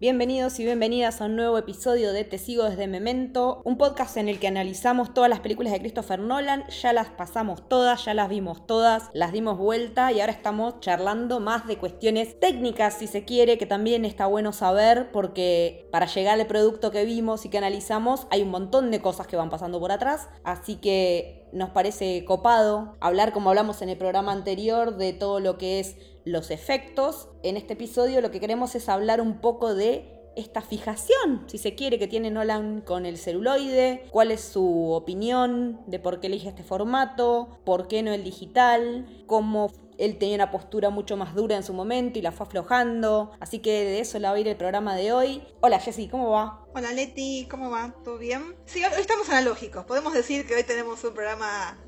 Bienvenidos y bienvenidas a un nuevo episodio de Te sigo desde Memento, un podcast en el que analizamos todas las películas de Christopher Nolan, ya las pasamos todas, ya las vimos todas, las dimos vuelta y ahora estamos charlando más de cuestiones técnicas si se quiere, que también está bueno saber porque para llegar al producto que vimos y que analizamos hay un montón de cosas que van pasando por atrás, así que nos parece copado hablar como hablamos en el programa anterior de todo lo que es los efectos. En este episodio lo que queremos es hablar un poco de esta fijación, si se quiere, que tiene Nolan con el celuloide, cuál es su opinión de por qué elige este formato, por qué no el digital, cómo él tenía una postura mucho más dura en su momento y la fue aflojando. Así que de eso la va a ir el programa de hoy. Hola Jessy, ¿cómo va? Hola Leti, ¿cómo va? ¿Todo bien? Sí, hoy estamos analógicos. Podemos decir que hoy tenemos un programa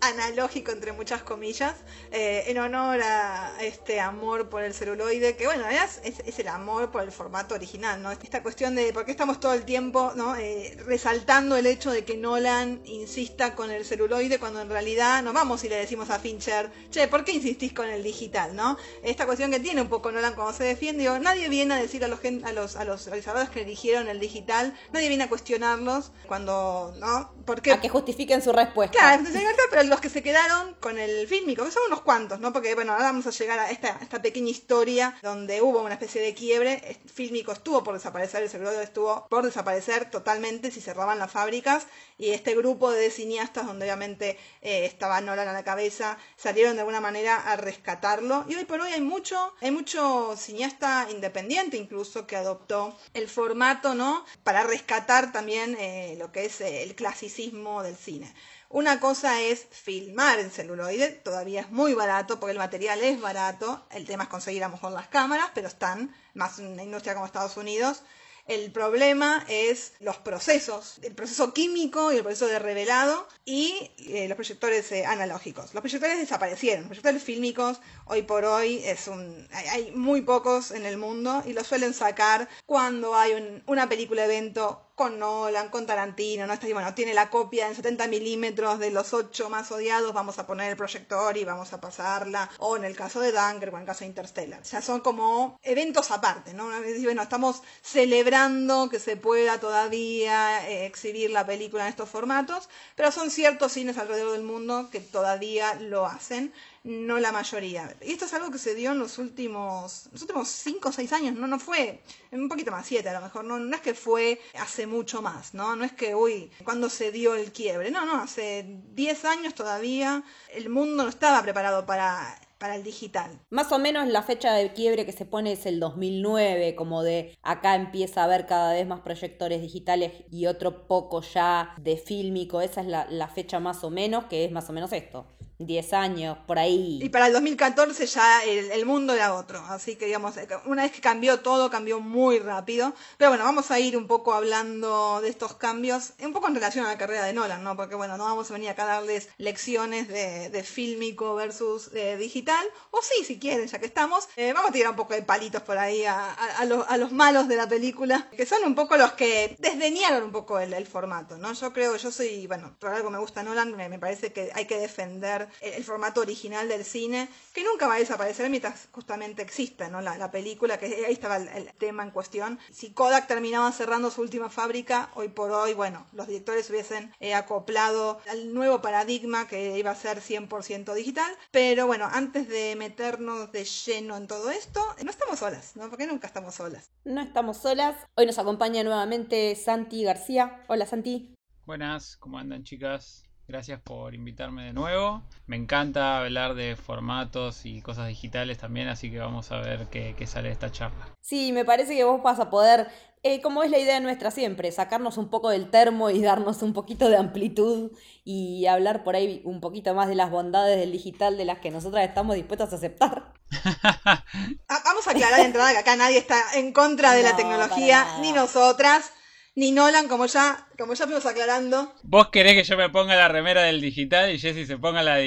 analógico entre muchas comillas, eh, en honor a este amor por el celuloide, que bueno, es, es, el amor por el formato original, ¿no? Esta cuestión de por qué estamos todo el tiempo, ¿no? Eh, resaltando el hecho de que Nolan insista con el celuloide cuando en realidad nos vamos y le decimos a Fincher, che, ¿por qué insistís con el digital, no? Esta cuestión que tiene un poco Nolan cuando se defiende, digo, nadie viene a decir a los, a los, a los realizadores que eligieron el digital, nadie viene a cuestionarlos cuando, ¿no? Porque, a que justifiquen su respuesta. Claro, pero los que se quedaron con el fílmico, que son unos cuantos, ¿no? Porque, bueno, ahora vamos a llegar a esta, esta pequeña historia donde hubo una especie de quiebre. El fílmico estuvo por desaparecer, el celuloide estuvo por desaparecer totalmente si cerraban las fábricas. Y este grupo de cineastas, donde obviamente eh, estaba Nolan a la cabeza, salieron de alguna manera a rescatarlo. Y hoy por hoy hay mucho, hay mucho cineasta independiente incluso que adoptó el formato, ¿no? Para rescatar también eh, lo que es eh, el clasicismo del cine. Una cosa es filmar en celuloide, todavía es muy barato porque el material es barato, el tema es conseguir a lo mejor las cámaras, pero están más en una industria como Estados Unidos. El problema es los procesos, el proceso químico y el proceso de revelado y eh, los proyectores eh, analógicos. Los proyectores desaparecieron, los proyectores fílmicos hoy por hoy es un, hay, muy pocos en el mundo y los suelen sacar cuando hay una película evento con Nolan, con Tarantino, ¿no? Está, bueno, tiene la copia en 70 milímetros de los ocho más odiados, vamos a poner el proyector y vamos a pasarla, o en el caso de Dunkirk o en el caso de Interstellar. O sea, son como eventos aparte, ¿no? Bueno, estamos celebrando que se pueda todavía eh, exhibir la película en estos formatos, pero son ciertos cines alrededor del mundo que todavía lo hacen no la mayoría. Y esto es algo que se dio en los últimos, los últimos 5 o 6 años, no, no fue, un poquito más, 7 a lo mejor, no, no es que fue hace mucho más, ¿no? No es que, uy, cuando se dio el quiebre, no, no, hace 10 años todavía el mundo no estaba preparado para para el digital. Más o menos la fecha de quiebre que se pone es el 2009, como de acá empieza a haber cada vez más proyectores digitales y otro poco ya de fílmico, esa es la, la fecha más o menos, que es más o menos esto. 10 años, por ahí. Y para el 2014 ya el, mundo era otro. Así que, digamos, una vez que cambió todo, cambió muy rápido. Pero bueno, vamos a ir un poco hablando de estos cambios, un poco en relación a la carrera de Nolan, ¿no? Porque, bueno, no vamos a venir acá a darles lecciones de, de fílmico versus eh, digital. O sí, si quieren, ya que estamos. Eh, vamos a tirar un poco de palitos por ahí a, a, los, malos de la película, que son un poco los que desdeñaron un poco el, el formato, ¿no? Yo creo, yo soy, bueno, por algo me gusta Nolan, me parece que hay que defender el, formato original del cine, que nunca va a desaparecer mientras justamente exista ¿no? la, película, que ahí estaba el, tema en cuestión. Si Kodak terminaba cerrando su última fábrica, hoy por hoy, bueno, los directores hubiesen eh, acoplado al nuevo paradigma que iba a ser 100% digital, pero bueno, antes de meternos de lleno en todo esto, no estamos solas, ¿no? Porque nunca estamos solas. No estamos solas. Hoy nos acompaña nuevamente Santi García. Hola Santi. Buenas, ¿cómo andan chicas? Gracias por invitarme de nuevo. Me encanta hablar de formatos y cosas digitales también, así que vamos a ver qué, sale de esta charla. Sí, me parece que vos vas a poder, eh, como es la idea nuestra siempre, sacarnos un poco del termo y darnos un poquito de amplitud y hablar por ahí un poquito más de las bondades del digital de las que nosotras estamos dispuestas a aceptar. Ah, vamos a aclarar de entrada que acá nadie está en contra de la tecnología, ni nosotras. Ni Nolan, como ya, como ya fuimos aclarando. Vos querés que yo me ponga la remera del digital y Jesse se ponga la,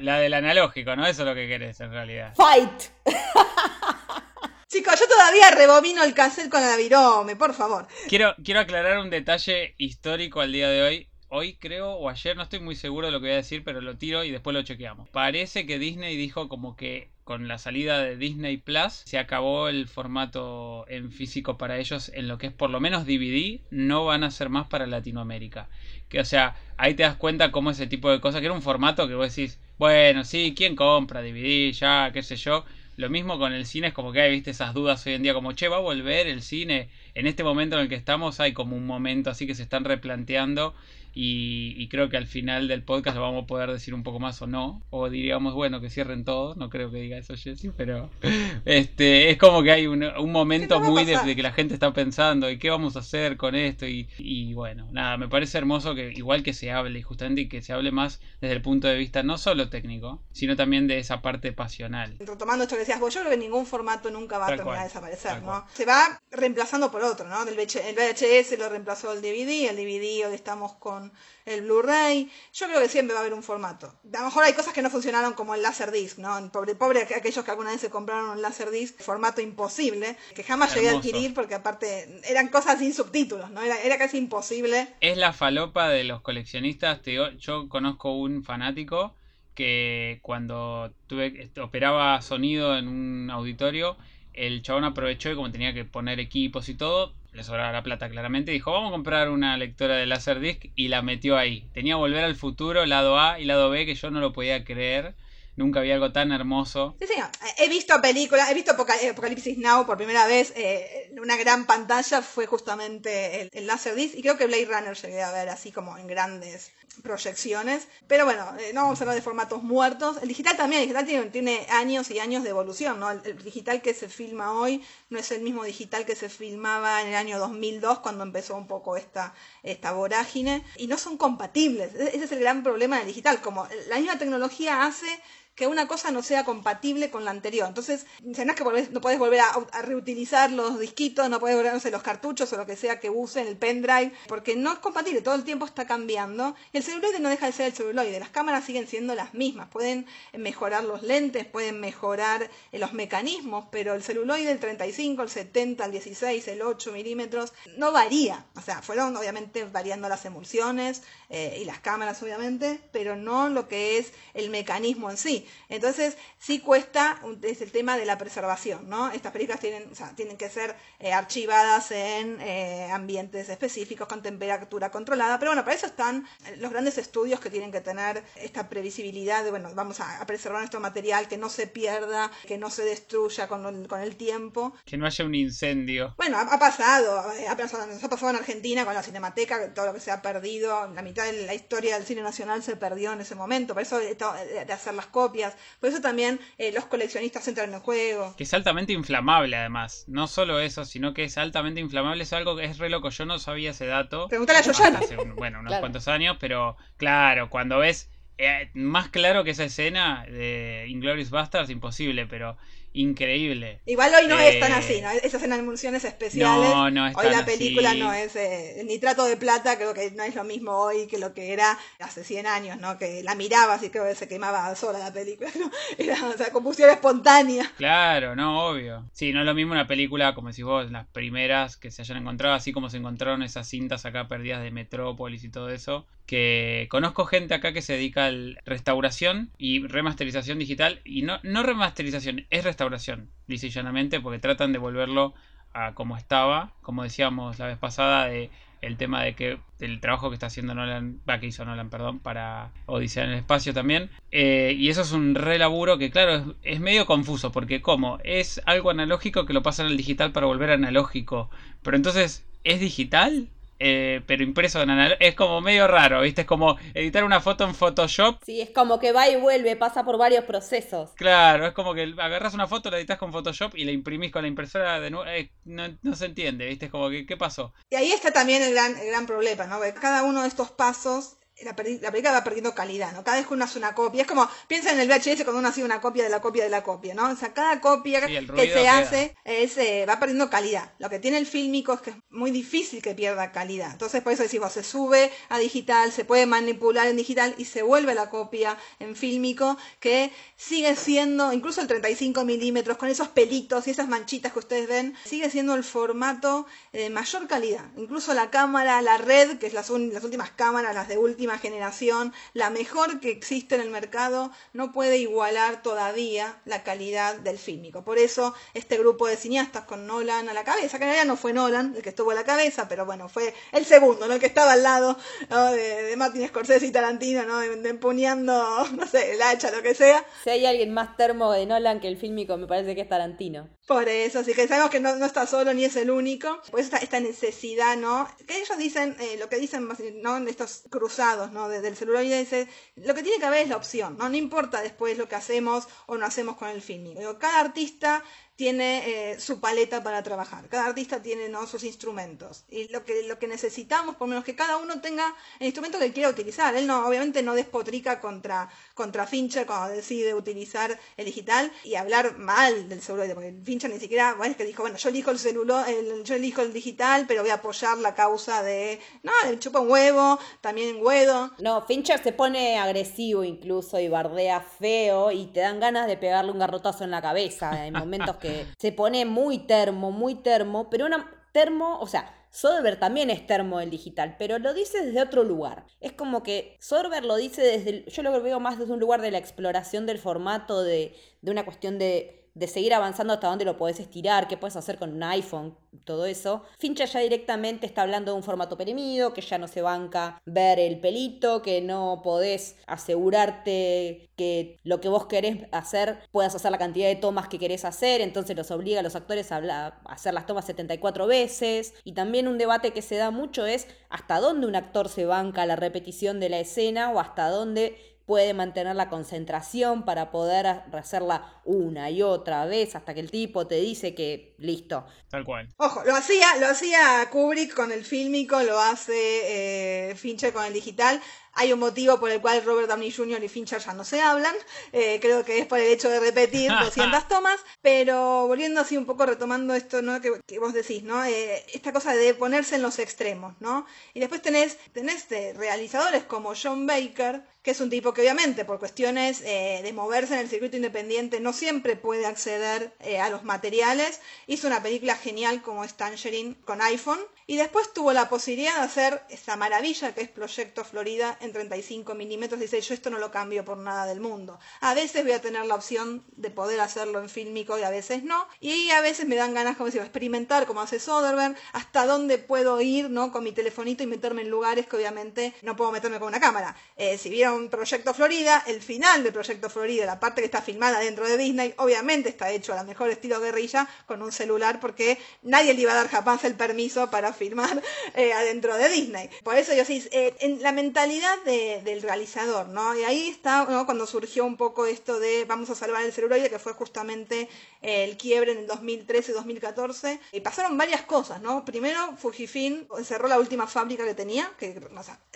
la del analógico, ¿no? Eso es lo que querés en realidad. ¡Fight! Chicos, yo todavía rebobino el cassette con la virome, por favor. Quiero, quiero aclarar un detalle histórico al día de hoy. Hoy creo, o ayer, no estoy muy seguro de lo que voy a decir, pero lo tiro y después lo chequeamos. Parece que Disney dijo como que con la salida de Disney Plus se acabó el formato en físico para ellos en lo que es por lo menos DVD, no van a ser más para Latinoamérica. Que o sea, ahí te das cuenta cómo ese tipo de cosas, que era un formato que vos decís, bueno, sí, ¿quién compra DVD? Ya, qué sé yo lo mismo con el cine, es como que hay, viste, esas dudas hoy en día, como, che, va a volver el cine. En este momento en el que estamos hay como un momento así que se están replanteando y, creo que al final del podcast lo vamos a poder decir un poco más o no. O diríamos, bueno, que cierren todo. No creo que diga eso Jesse, pero este es como que hay un, momento muy de, que la gente está pensando, ¿y qué vamos a hacer con esto? Y, bueno, nada, me parece hermoso que igual que se hable, justamente y que se hable más desde el punto de vista no solo técnico, sino también de esa parte pasional. Tomando esto que decías vos, yo creo que ningún formato nunca va a terminar de desaparecer, ¿no? Se va reemplazando por otro, ¿no? El VHS lo reemplazó el DVD, el DVD hoy estamos con el Blu-ray. Yo creo que siempre va a haber un formato. A lo mejor hay cosas que no funcionaron como el Laserdisc, ¿no? Pobre, pobre aquellos que alguna vez se compraron un Laserdisc, formato imposible, que jamás llegué a adquirir porque aparte eran cosas sin subtítulos, ¿no? Era, era casi imposible. Es la falopa de los coleccionistas. yo conozco un fanático que cuando tuve operaba sonido en un auditorio el chabón aprovechó y como tenía que poner equipos y todo, le sobraba la plata claramente, dijo, vamos a comprar una lectora de Laserdisc y la metió ahí. Tenía Volver al Futuro, lado A y lado B, que yo no lo podía creer. Nunca vi algo tan hermoso. Sí, sí, he visto películas, he visto Apocalipsis Now por primera vez eh, una gran pantalla, fue justamente el, el Laserdisc, y creo que Blade Runner llegué a ver así como en grandes proyecciones. Pero bueno, eh, no vamos a hablar de formatos muertos. El digital también, el digital tiene, años y años de evolución, ¿no? El, digital que se filma hoy no es el mismo digital que se filmaba en el año 2002 cuando empezó un poco esta, esta vorágine. Y no son compatibles. E-, ese es el gran problema del digital. Como la misma tecnología hace que una cosa no sea compatible con la anterior. Entonces, no es que no puedes volver a, reutilizar los disquitos, no puedes volver a usar los cartuchos o lo que sea que usen, el pendrive, porque no es compatible, todo el tiempo está cambiando. Y el celuloide no deja de ser el celuloide, las cámaras siguen siendo las mismas, pueden mejorar los lentes, pueden mejorar eh, los mecanismos, pero el celuloide, el 35, el 70, el 16, el 8 milímetros, no varía. O sea, fueron obviamente variando las emulsiones eh, y las cámaras, obviamente, pero no lo que es el mecanismo en sí. Entonces, sí cuesta, es el tema de la preservación, ¿no? Estas películas tienen, o sea, tienen que ser eh, archivadas en eh, ambientes específicos con temperatura controlada, pero bueno, para eso están los grandes estudios que tienen que tener esta previsibilidad de, bueno, vamos a, preservar nuestro material, que no se pierda, que no se destruya con, el tiempo. Que no haya un incendio. Bueno, ha, pasado, eh, ha pasado, nos ha pasado en Argentina con la Cinemateca, todo lo que se ha perdido, la mitad de la historia del cine nacional se perdió en ese momento, por eso de hacer las copias por eso también eh, los coleccionistas entran en el juego. Que es altamente inflamable además. No solo eso, sino que es altamente inflamable. Es algo que es re loco. Yo no sabía ese dato. Pregúntale a Yoyana. Hace bueno, unos cuantos años, pero claro, cuando ves eh, más claro que esa escena de Inglourious Basterds, imposible, pero increíble. Igual hoy no es tan así, ¿no? Esas emulsiones especiales. No, no Hoy la película no es eh, nitrato de plata, creo que no es lo mismo hoy que lo que era hace 100 años, ¿no? Que la mirabas y creo que se quemaba sola la película, ¿no? Era, o sea, combustión espontánea. Claro, no, obvio. Sí, no es lo mismo una película, como decís vos, las primeras que se hayan encontrado, así como se encontraron esas cintas acá perdidas de Metrópolis y todo eso, que conozco gente acá que se dedica a restauración y remasterización digital, y no, no remasterización, es restauración restauración, lisa porque tratan de volverlo a como estaba, como decíamos la vez pasada, de el tema de que el trabajo que está haciendo Nolan, va que hizo Nolan, perdón, para Odisea en el espacio también. Eh, y eso es un re laburo que, claro, es, es, medio confuso, porque como es algo analógico que lo pasan al digital para volver analógico, pero entonces, ¿es digital? Eh, pero impreso en analógico. Es como medio raro, ¿viste? Es como editar una foto en Photoshop. Sí, es como que va y vuelve, pasa por varios procesos. Claro, es como que agarras una foto, la editas con Photoshop y la imprimís con la impresora de nuevo. Eh, no, se entiende, ¿viste? Es como que, ¿qué pasó? Y ahí está también el gran, el gran problema, ¿no? cada uno de estos pasos la, película va perdiendo calidad, ¿no? Cada vez que uno hace una copia, es como, piensa en el VHS cuando uno hace una copia de la copia de la copia, ¿no? O sea, cada copia que se hace es, eh, va perdiendo calidad. Lo que tiene el fílmico es que es muy difícil que pierda calidad. Entonces, por eso decimos, se sube a digital, se puede manipular en digital y se vuelve la copia en fílmico, que sigue siendo, incluso el 35 milímetros, con esos pelitos y esas manchitas que ustedes ven, sigue siendo el formato de mayor calidad. Incluso la cámara, la red, que es las, las últimas cámaras, las de última generación, la mejor que existe en el mercado, no puede igualar todavía la calidad del fílmico. Por eso este grupo de cineastas con Nolan a la cabeza, que en realidad no fue Nolan el que estuvo a la cabeza, pero bueno, fue el segundo, ¿no? el que estaba al lado de, Martin Scorsese y Tarantino, ¿no? empuñando, no sé, el hacha, lo que sea. Si hay alguien más termo de Nolan que el fílmico, me parece que es Tarantino. Por eso, así que sabemos que no, está solo ni es el único. Pues esta, esta necesidad, ¿no? Que ellos dicen, eh, lo que dicen, ¿no? Estos cruzados, ¿no? Desde el celuloide, dice, lo que tiene que haber es la opción, ¿no? No importa después lo que hacemos o no hacemos con el filming. Cada artista tiene eh, su paleta para trabajar, cada artista tiene ¿no? sus instrumentos y lo que, lo que necesitamos, por lo menos que cada uno tenga el instrumento que quiera utilizar. Él no, obviamente no despotrica contra, contra Fincher cuando decide utilizar el digital y hablar mal del celuloide, porque Fincher ni siquiera, bueno, es que dijo, bueno, yo elijo el celular, yo elijo el digital, pero voy a apoyar la causa de, no, el chupa un huevo, también huevo. No, Fincher se pone agresivo incluso y bardea feo y te dan ganas de pegarle un garrotazo en la cabeza en momentos que se pone muy termo, muy termo, pero una termo, o sea, Soderbergh también es termo del digital, pero lo dice desde otro lugar. Es como que Soderbergh lo dice desde, yo lo veo más desde un lugar de la exploración del formato, de, de una cuestión de de seguir avanzando hasta dónde lo podés estirar, qué puedes hacer con un iPhone, todo eso. Fincher ya directamente está hablando de un formato perimido, que ya no se banca ver el pelito, que no podés asegurarte que lo que vos querés hacer puedas hacer la cantidad de tomas que querés hacer, entonces los obliga a los actores a, hacer las tomas 74 veces. Y también un debate que se da mucho es hasta dónde un actor se banca la repetición de la escena o hasta dónde puede mantener la concentración para poder hacerla una y otra vez hasta que el tipo te dice que listo. Tal cual. Ojo, lo hacía, lo hacía Kubrick con el fílmico, lo hace eh, Fincher con el digital. Hay un motivo por el cual Robert Downey Jr. y Fincher ya no se hablan. Eh, creo que es por el hecho de repetir 200 tomas. Pero volviendo así un poco, retomando esto ¿no? que, vos decís, ¿no? Eh, esta cosa de ponerse en los extremos, ¿no? Y después tenés, tenés realizadores como John Baker, que es un tipo que obviamente por cuestiones eh, de moverse en el circuito independiente no siempre puede acceder a los materiales. Hizo una película genial como es Tangerine con iPhone y después tuvo la posibilidad de hacer esta maravilla que es Proyecto Florida en 35 milímetros. Dice, yo esto no lo cambio por nada del mundo. A veces voy a tener la opción de poder hacerlo en fílmico y a veces no. Y a veces me dan ganas, como decía, experimentar como hace Soderbergh, hasta dónde puedo ir ¿no? con mi telefonito y meterme en lugares que obviamente no puedo meterme con una cámara. Eh, si vieron Proyecto Florida, el final de Proyecto Florida, la parte que está filmada dentro de Disney, obviamente está hecho a la mejor estilo guerrilla con un celular porque nadie le iba a dar jamás el permiso para filmar eh, adentro de Disney. Por eso yo sí, eh, en la mentalidad del realizador, ¿no? Y ahí está cuando surgió un poco esto de vamos a salvar el celuloide, que fue justamente el quiebre en el 2013-2014. Y pasaron varias cosas, ¿no? Primero, Fujifilm cerró la última fábrica que tenía, que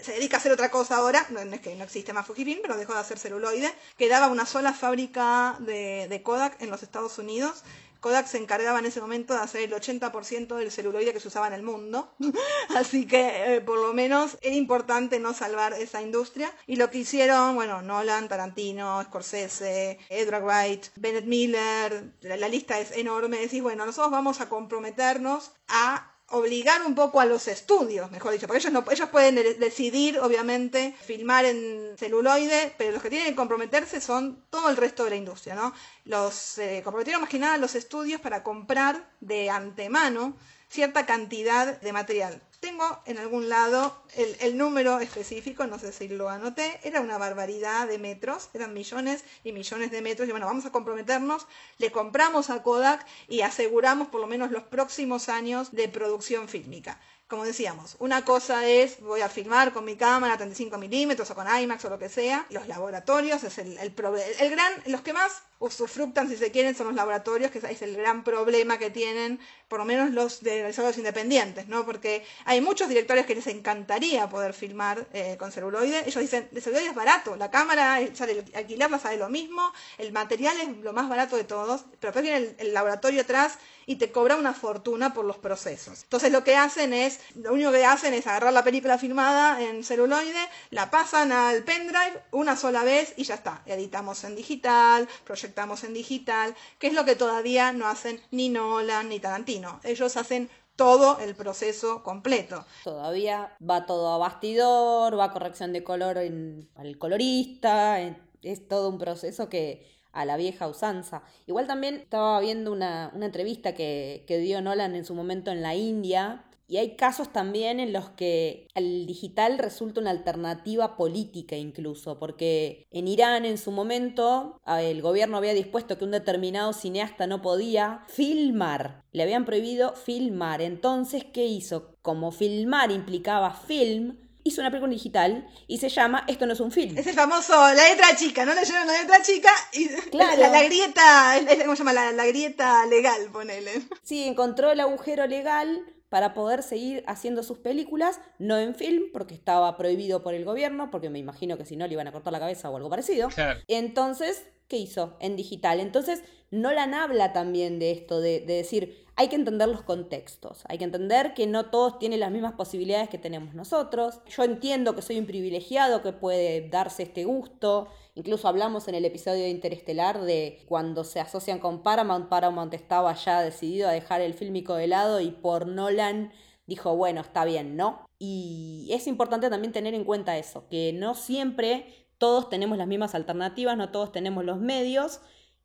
se dedica a hacer otra cosa ahora, no, es que no existe más Fujifilm, pero dejó de hacer celuloide. Quedaba una sola fábrica de Kodak en los Estados Unidos Kodak se encargaba en ese momento de hacer el 80% del celuloide que se usaba en el mundo. Así que eh, por lo menos era importante no salvar esa industria. Y lo que hicieron, bueno, Nolan, Tarantino, Scorsese, Edward Wright, Bennett Miller, la, lista es enorme. Decís, bueno, nosotros vamos a comprometernos a obligar un poco a los estudios, mejor dicho, porque ellos no, ellos pueden decidir, obviamente, filmar en celuloide, pero los que tienen que comprometerse son todo el resto de la industria, ¿no? Los eh, comprometieron más que nada los estudios para comprar de antemano cierta cantidad de material. Tengo en algún lado el, número específico, no sé si lo anoté, era una barbaridad de metros, eran millones y millones de metros. Y bueno, vamos a comprometernos, le compramos a Kodak y aseguramos por lo menos los próximos años de producción fílmica como decíamos, una cosa es voy a filmar con mi cámara 35 milímetros o con IMAX o lo que sea. Los laboratorios es el, el, el, gran, los que más usufructan si se quieren son los laboratorios, que es el gran problema que tienen por lo menos los de realizadores independientes, ¿no? Porque hay muchos directores que les encantaría poder filmar eh, con celuloide. Ellos dicen, el celuloide es barato, la cámara sale, alquilarla sale lo mismo, el material es lo más barato de todos, pero después viene el, laboratorio atrás y te cobra una fortuna por los procesos. Entonces lo que hacen es, lo único que hacen es agarrar la película filmada en celuloide, la pasan al pendrive una sola vez y ya está. Editamos en digital, proyectamos en digital, que es lo que todavía no hacen ni Nolan ni Tarantino. Ellos hacen todo el proceso completo. Todavía va todo a bastidor, va a corrección de color en, al colorista, es todo un proceso que a la vieja usanza. Igual también estaba viendo una, entrevista que, que dio Nolan en su momento en la India, y hay casos también en los que el digital resulta una alternativa política incluso, porque en Irán en su momento el gobierno había dispuesto que un determinado cineasta no podía filmar, le habían prohibido filmar. Entonces, ¿qué hizo? Como filmar implicaba film, hizo una película digital y se llama Esto no es un film. Es el famoso La letra chica, ¿no? Le llaman la letra chica y claro. la, grieta, ¿cómo se llama? La, la grieta legal, ponele. Sí, encontró el agujero legal para poder seguir haciendo sus películas, no en film, porque estaba prohibido por el gobierno, porque me imagino que si no le iban a cortar la cabeza o algo parecido. Entonces, ¿qué hizo? En digital. Entonces, Nolan habla también de esto, de, de, decir, hay que entender los contextos, hay que entender que no todos tienen las mismas posibilidades que tenemos nosotros. Yo entiendo que soy un privilegiado que puede darse este gusto Incluso hablamos en el episodio de Interestelar de cuando se asocian con Paramount, Paramount estaba ya decidido a dejar el fílmico de lado y por Nolan dijo, bueno, está bien, ¿no? Y es importante también tener en cuenta eso, que no siempre todos tenemos las mismas alternativas, no todos tenemos los medios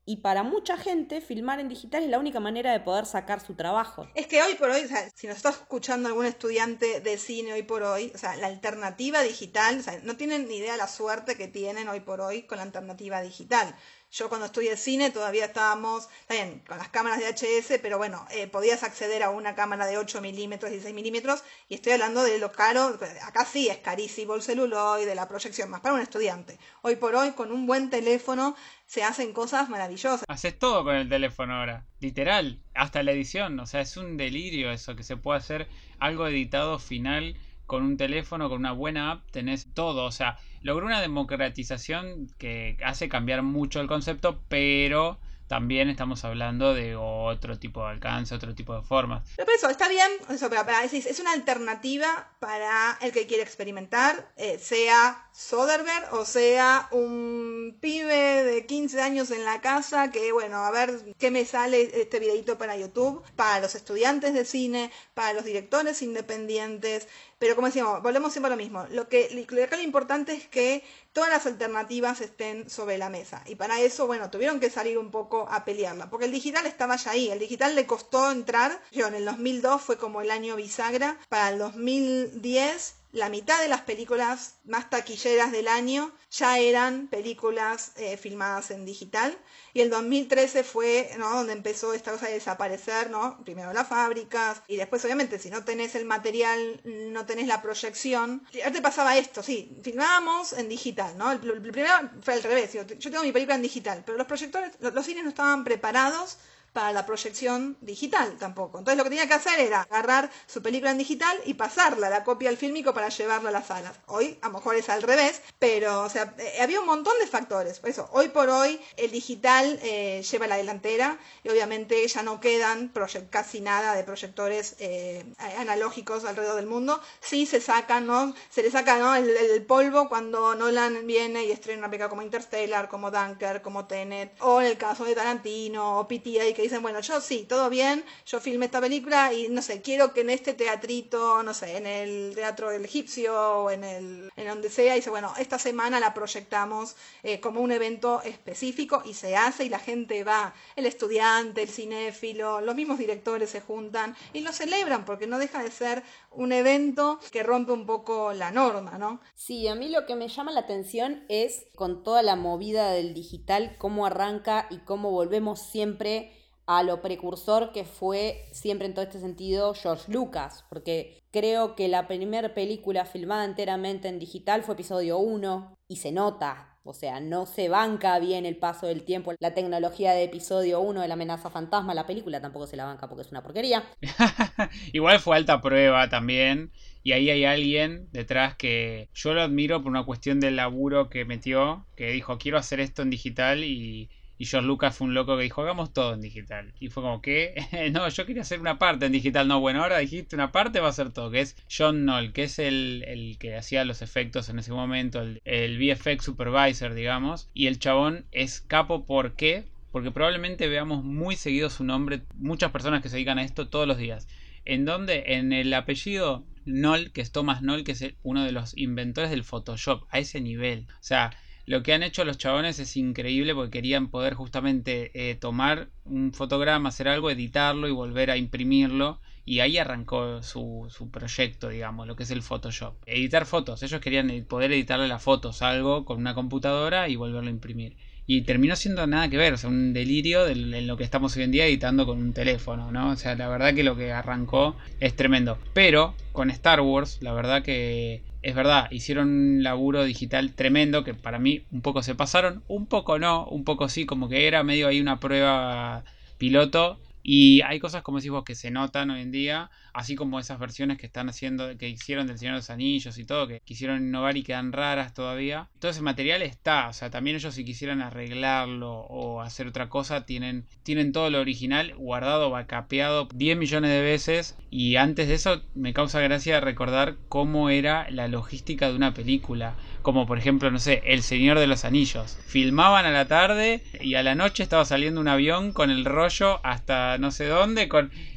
y para mucha gente, filmar en digital es la única manera de poder sacar su trabajo. Es que hoy por hoy, si nos está escuchando algún estudiante de cine hoy por hoy, o sea, la alternativa digital, o sea, no tienen ni idea la suerte que tienen hoy por hoy con la alternativa digital. Yo cuando estudié cine todavía estábamos, bien, con las cámaras de HS, pero bueno, eh, podías acceder a una cámara de 8 milímetros, 16 milímetros, y estoy hablando de lo caro, acá sí es carísimo el celuloide, la proyección, más para un estudiante. Hoy por hoy, con un buen teléfono, se hacen cosas maravillosas. Haces todo con el teléfono ahora, literal, hasta la edición, o sea, es un delirio eso, que se puede hacer algo editado final con un teléfono, con una buena app, tenés todo. O sea, logró una democratización que hace cambiar mucho el concepto, pero también estamos hablando de otro tipo de alcance, otro tipo de formas. Pero eso, está bien, eso, pero, es, una alternativa para el que quiere experimentar, eh, sea Soderbergh o sea un pibe de 15 años en la casa que, bueno, a ver qué me sale este videito para YouTube, para los estudiantes de cine, para los directores independientes, pero como decíamos, volvemos siempre a lo mismo. Lo que, lo que lo importante es que todas las alternativas estén sobre la mesa. Y para eso, bueno, tuvieron que salir un poco a pelearla, porque el digital estaba ya ahí. El digital le costó entrar. Yo, en el 2002 fue como el año bisagra. Para el 2010 la mitad de las películas más taquilleras del año ya eran películas eh, filmadas en digital. Y el 2013 fue ¿no? donde empezó esta cosa de desaparecer, ¿no? Primero las fábricas y después, obviamente, si no tenés el material, no tenés la proyección. te pasaba esto, sí, filmábamos en digital, ¿no? El, primero fue al revés. Yo, tengo mi película en digital, pero los proyectores, los cines no estaban preparados para la proyección digital tampoco. Entonces lo que tenía que hacer era agarrar su película en digital y pasarla, la copia al fílmico para llevarla a las salas. Hoy a lo mejor es al revés, pero o sea, eh, había un montón de factores. Por eso, hoy por hoy el digital eh, lleva la delantera y obviamente ya no quedan casi nada de proyectores eh, analógicos alrededor del mundo. Sí se sacan, ¿no? Se le saca ¿no? el, polvo cuando Nolan viene y estrena una película como Interstellar, como Dunker, como Tenet, o en el caso de Tarantino o PTA, que dicen, bueno, yo sí, todo bien, yo filmé esta película y no sé, quiero que en este teatrito, no sé, en el teatro del egipcio o en el en donde sea, dice, bueno, esta semana la proyectamos eh, como un evento específico y se hace y la gente va, el estudiante, el cinéfilo, los mismos directores se juntan y lo celebran porque no deja de ser un evento que rompe un poco la norma, ¿no? Sí, a mí lo que me llama la atención es con toda la movida del digital, cómo arranca y cómo volvemos siempre a lo precursor que fue siempre en todo este sentido George Lucas, porque creo que la primera película filmada enteramente en digital fue episodio 1 y se nota O sea, no se banca bien el paso del tiempo. La tecnología de episodio 1 de la amenaza fantasma, la película tampoco se la banca porque es una porquería. Igual fue alta prueba también. Y ahí hay alguien detrás que yo lo admiro por una cuestión del laburo que metió, que dijo, quiero hacer esto en digital y y George Lucas fue un loco que dijo, hagamos todo en digital. Y fue como, que no, yo quería hacer una parte en digital. No, bueno, ahora dijiste una parte, va a ser todo. Que es John Knoll, que es el, que hacía los efectos en ese momento, el, el VFX supervisor, digamos. Y el chabón es capo, ¿por qué? Porque probablemente veamos muy seguido su nombre, muchas personas que se dedican a esto todos los días. ¿En dónde? En el apellido Knoll, que es Thomas Knoll, que es uno de los inventores del Photoshop, a ese nivel. O sea, lo que han hecho los chabones es increíble porque querían poder justamente eh, tomar un fotograma, hacer algo, editarlo y volver a imprimirlo. Y ahí arrancó su, su proyecto, digamos, lo que es el Photoshop. Editar fotos. Ellos querían poder editarle las fotos, algo con una computadora y volverlo a imprimir. Y terminó siendo nada que ver, o sea, un delirio de, lo que estamos hoy en día editando con un teléfono, ¿no? O sea, la verdad que lo que arrancó es tremendo. Pero con Star Wars, la verdad que es verdad, hicieron un laburo digital tremendo que para mí un poco se pasaron, un poco no, un poco sí, como que era medio ahí una prueba piloto. Y hay cosas como decís vos que se notan hoy en día, así como esas versiones que están haciendo, que hicieron del Señor de los Anillos y todo, que quisieron innovar y quedan raras todavía. Todo ese material está, o sea, también ellos si quisieran arreglarlo o hacer otra cosa, tienen, tienen todo lo original guardado, vacapeado 10 millones de veces. Y antes de eso me causa gracia recordar cómo era la logística de una película como por ejemplo, no sé, El Señor de los Anillos. Filmaban a la tarde y a la noche estaba saliendo un avión con el rollo hasta no sé dónde,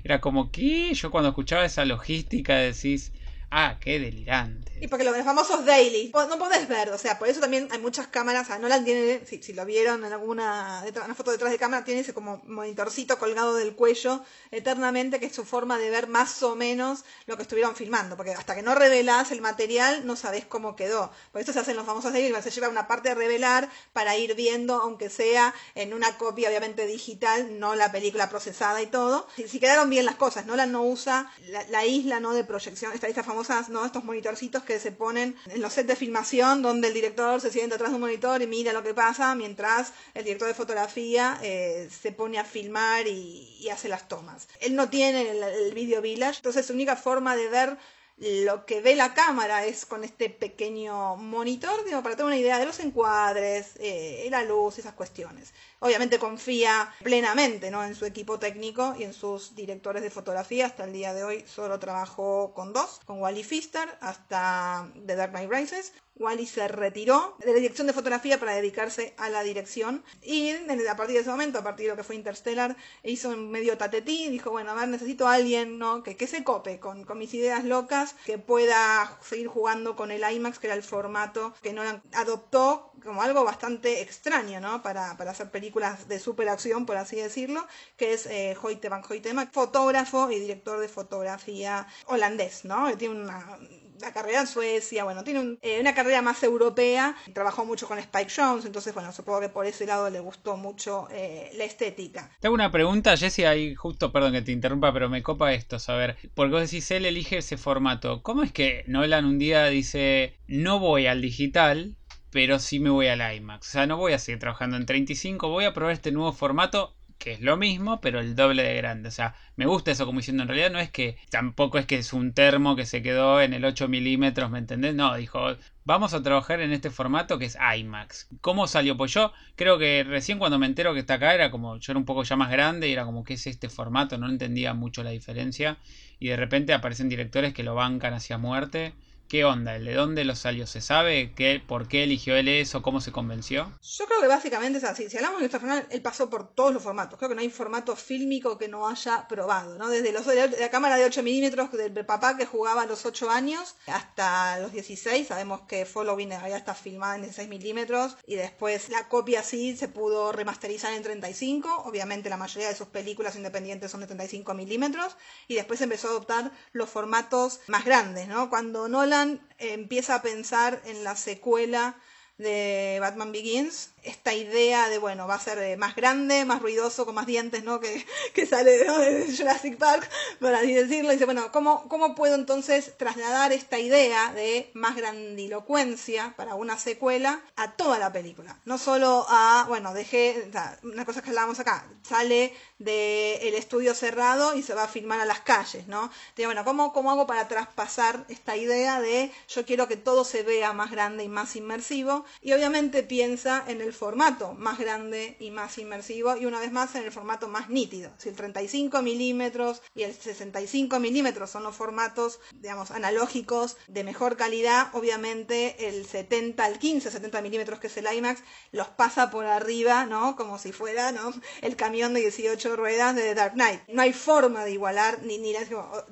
era como que yo cuando escuchaba esa logística decís, ah, qué delirante. Y porque los famosos daily, no podés ver, o sea, por eso también hay muchas cámaras, o Nolan tiene, si, si lo vieron en alguna una foto detrás de cámara, tiene ese como monitorcito colgado del cuello eternamente, que es su forma de ver más o menos lo que estuvieron filmando, porque hasta que no revelás el material no sabés cómo quedó. Por eso se hacen los famosos daily, se lleva una parte a revelar para ir viendo, aunque sea en una copia obviamente digital, no la película procesada y todo. Si, quedaron bien las cosas, Nolan no usa la, isla no de proyección, estas no estos monitorcitos que se ponen en los sets de filmación donde el director se siente atrás de un monitor y mira lo que pasa mientras el director de fotografía eh, se pone a filmar y, hace las tomas. Él no tiene el, el video village, entonces su única forma de ver lo que ve la cámara es con este pequeño monitor, digo, para tener una idea de los encuadres, eh, la luz, esas cuestiones. Obviamente confía plenamente ¿no? en su equipo técnico y en sus directores de fotografía. Hasta el día de hoy solo trabajó con dos, con Wally Pfister hasta The Dark Knight Rises. Wally se retiró de la dirección de fotografía para dedicarse a la dirección y a partir de ese momento, a partir de lo que fue Interstellar, hizo un medio tatetí, dijo, bueno, a ver, necesito a alguien que, se cope con, mis ideas locas, que pueda seguir jugando con el IMAX, que era el formato que no adoptó como algo bastante extraño. Para, hacer películas de superacción, por así decirlo, que es eh, van Hoytema, fotógrafo y director de fotografía holandés, ¿no? Que tiene una la carrera en Suecia, bueno, tiene eh, una carrera más europea, trabajó mucho con Spike Jones, entonces, bueno, supongo que por ese lado le gustó mucho eh, la estética. Tengo una pregunta, Jesse, ahí justo, perdón que te interrumpa, pero me copa esto, saber, porque vos decís, él elige ese formato, ¿cómo es que Nolan un día dice, no voy al digital, pero sí me voy al IMAX? O sea, no voy a seguir trabajando en 35, voy a probar este nuevo formato que es lo mismo, pero el doble de grande. O sea, me gusta eso como diciendo, en realidad no es que, tampoco es que es un termo que se quedó en el 8 milímetros, ¿me entendés? No, dijo, vamos a trabajar en este formato que es IMAX. ¿Cómo salió? Pues yo creo que recién cuando me entero que está acá era como, yo era un poco ya más grande y era como, ¿qué es este formato? No entendía mucho la diferencia. Y de repente aparecen directores que lo bancan hacia muerte ¿Qué onda? ¿El de dónde lo salió? ¿Se sabe qué, por qué eligió él eso? ¿Cómo se convenció? Yo creo que básicamente es así. Si hablamos de Fernán, él pasó por todos los formatos. Creo que no hay formato fílmico que no haya probado, ¿no? Desde la cámara de 8 milímetros del papá que jugaba a los 8 años hasta los 16. Sabemos que Following ya está filmada en 16 milímetros y después la copia sí se pudo remasterizar en 35. Obviamente la mayoría de sus películas independientes son de 35 milímetros y después empezó a adoptar los formatos más grandes, ¿no? Cuando Nolan empieza a pensar en la secuela de Batman Begins, esta idea de, bueno, va a ser eh, más grande, más ruidoso, con más dientes, ¿no? Que, que sale de Jurassic Park, por así decirlo. Y dice, bueno, ¿cómo, ¿cómo puedo entonces trasladar esta idea de más grandilocuencia para una secuela a toda la película? No solo a, bueno, dejé, una cosa que hablábamos acá, sale del estudio cerrado y se va a filmar a las calles, ¿no? Dice, bueno, ¿cómo, ¿cómo hago para traspasar esta idea de yo quiero que todo se vea más grande y más inmersivo? Y obviamente piensa en el formato más grande y más inmersivo y una vez más en el formato más nítido. Si el 35 milímetros y el 65 milímetros son los formatos, digamos, analógicos de mejor calidad, obviamente el 70, el 15, 70 milímetros que es el IMAX los pasa por arriba, ¿no? Como si fuera, ¿no? El camión de 18 ruedas de Dark Knight. No hay forma de igualar, ni, ni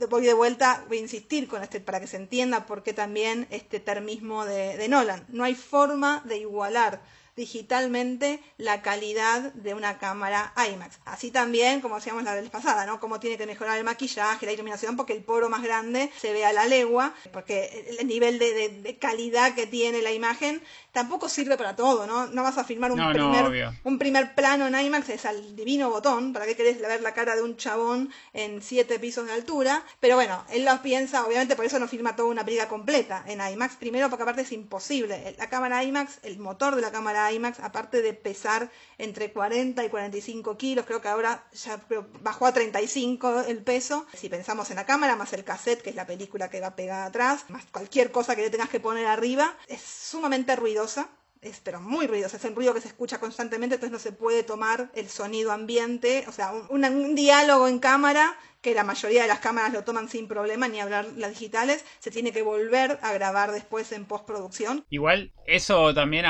voy de vuelta, voy a insistir con este para que se entienda por qué también este termismo de, de Nolan. No hay forma de igualar digitalmente la calidad de una cámara IMAX. Así también, como decíamos la vez pasada, ¿no? Cómo tiene que mejorar el maquillaje, la iluminación, porque el poro más grande se ve a la legua, porque el nivel de, calidad que tiene la imagen tampoco sirve para todo, ¿no? No vas a filmar un, primer, un primer plano en IMAX, es al divino botón, ¿para qué querés ver la cara de un chabón en siete pisos de altura? Pero bueno, él lo piensa, obviamente por eso no filma toda una película completa en IMAX, primero porque aparte es imposible. La cámara IMAX, el motor de la cámara IMAX, aparte de pesar entre 40 y 45 kilos, creo que ahora ya bajó a 35 el peso. Si pensamos en la cámara, más el cassette, que es la película que va pegada atrás, más cualquier cosa que le tengas que poner arriba, es sumamente ruidosa es pero muy ruidosa, es un ruido que se escucha constantemente, entonces no se puede tomar el sonido ambiente, o sea, un, diálogo en cámara, que la mayoría de las cámaras lo toman sin problema, ni hablar las digitales, se tiene que volver a grabar después en postproducción. Igual, eso también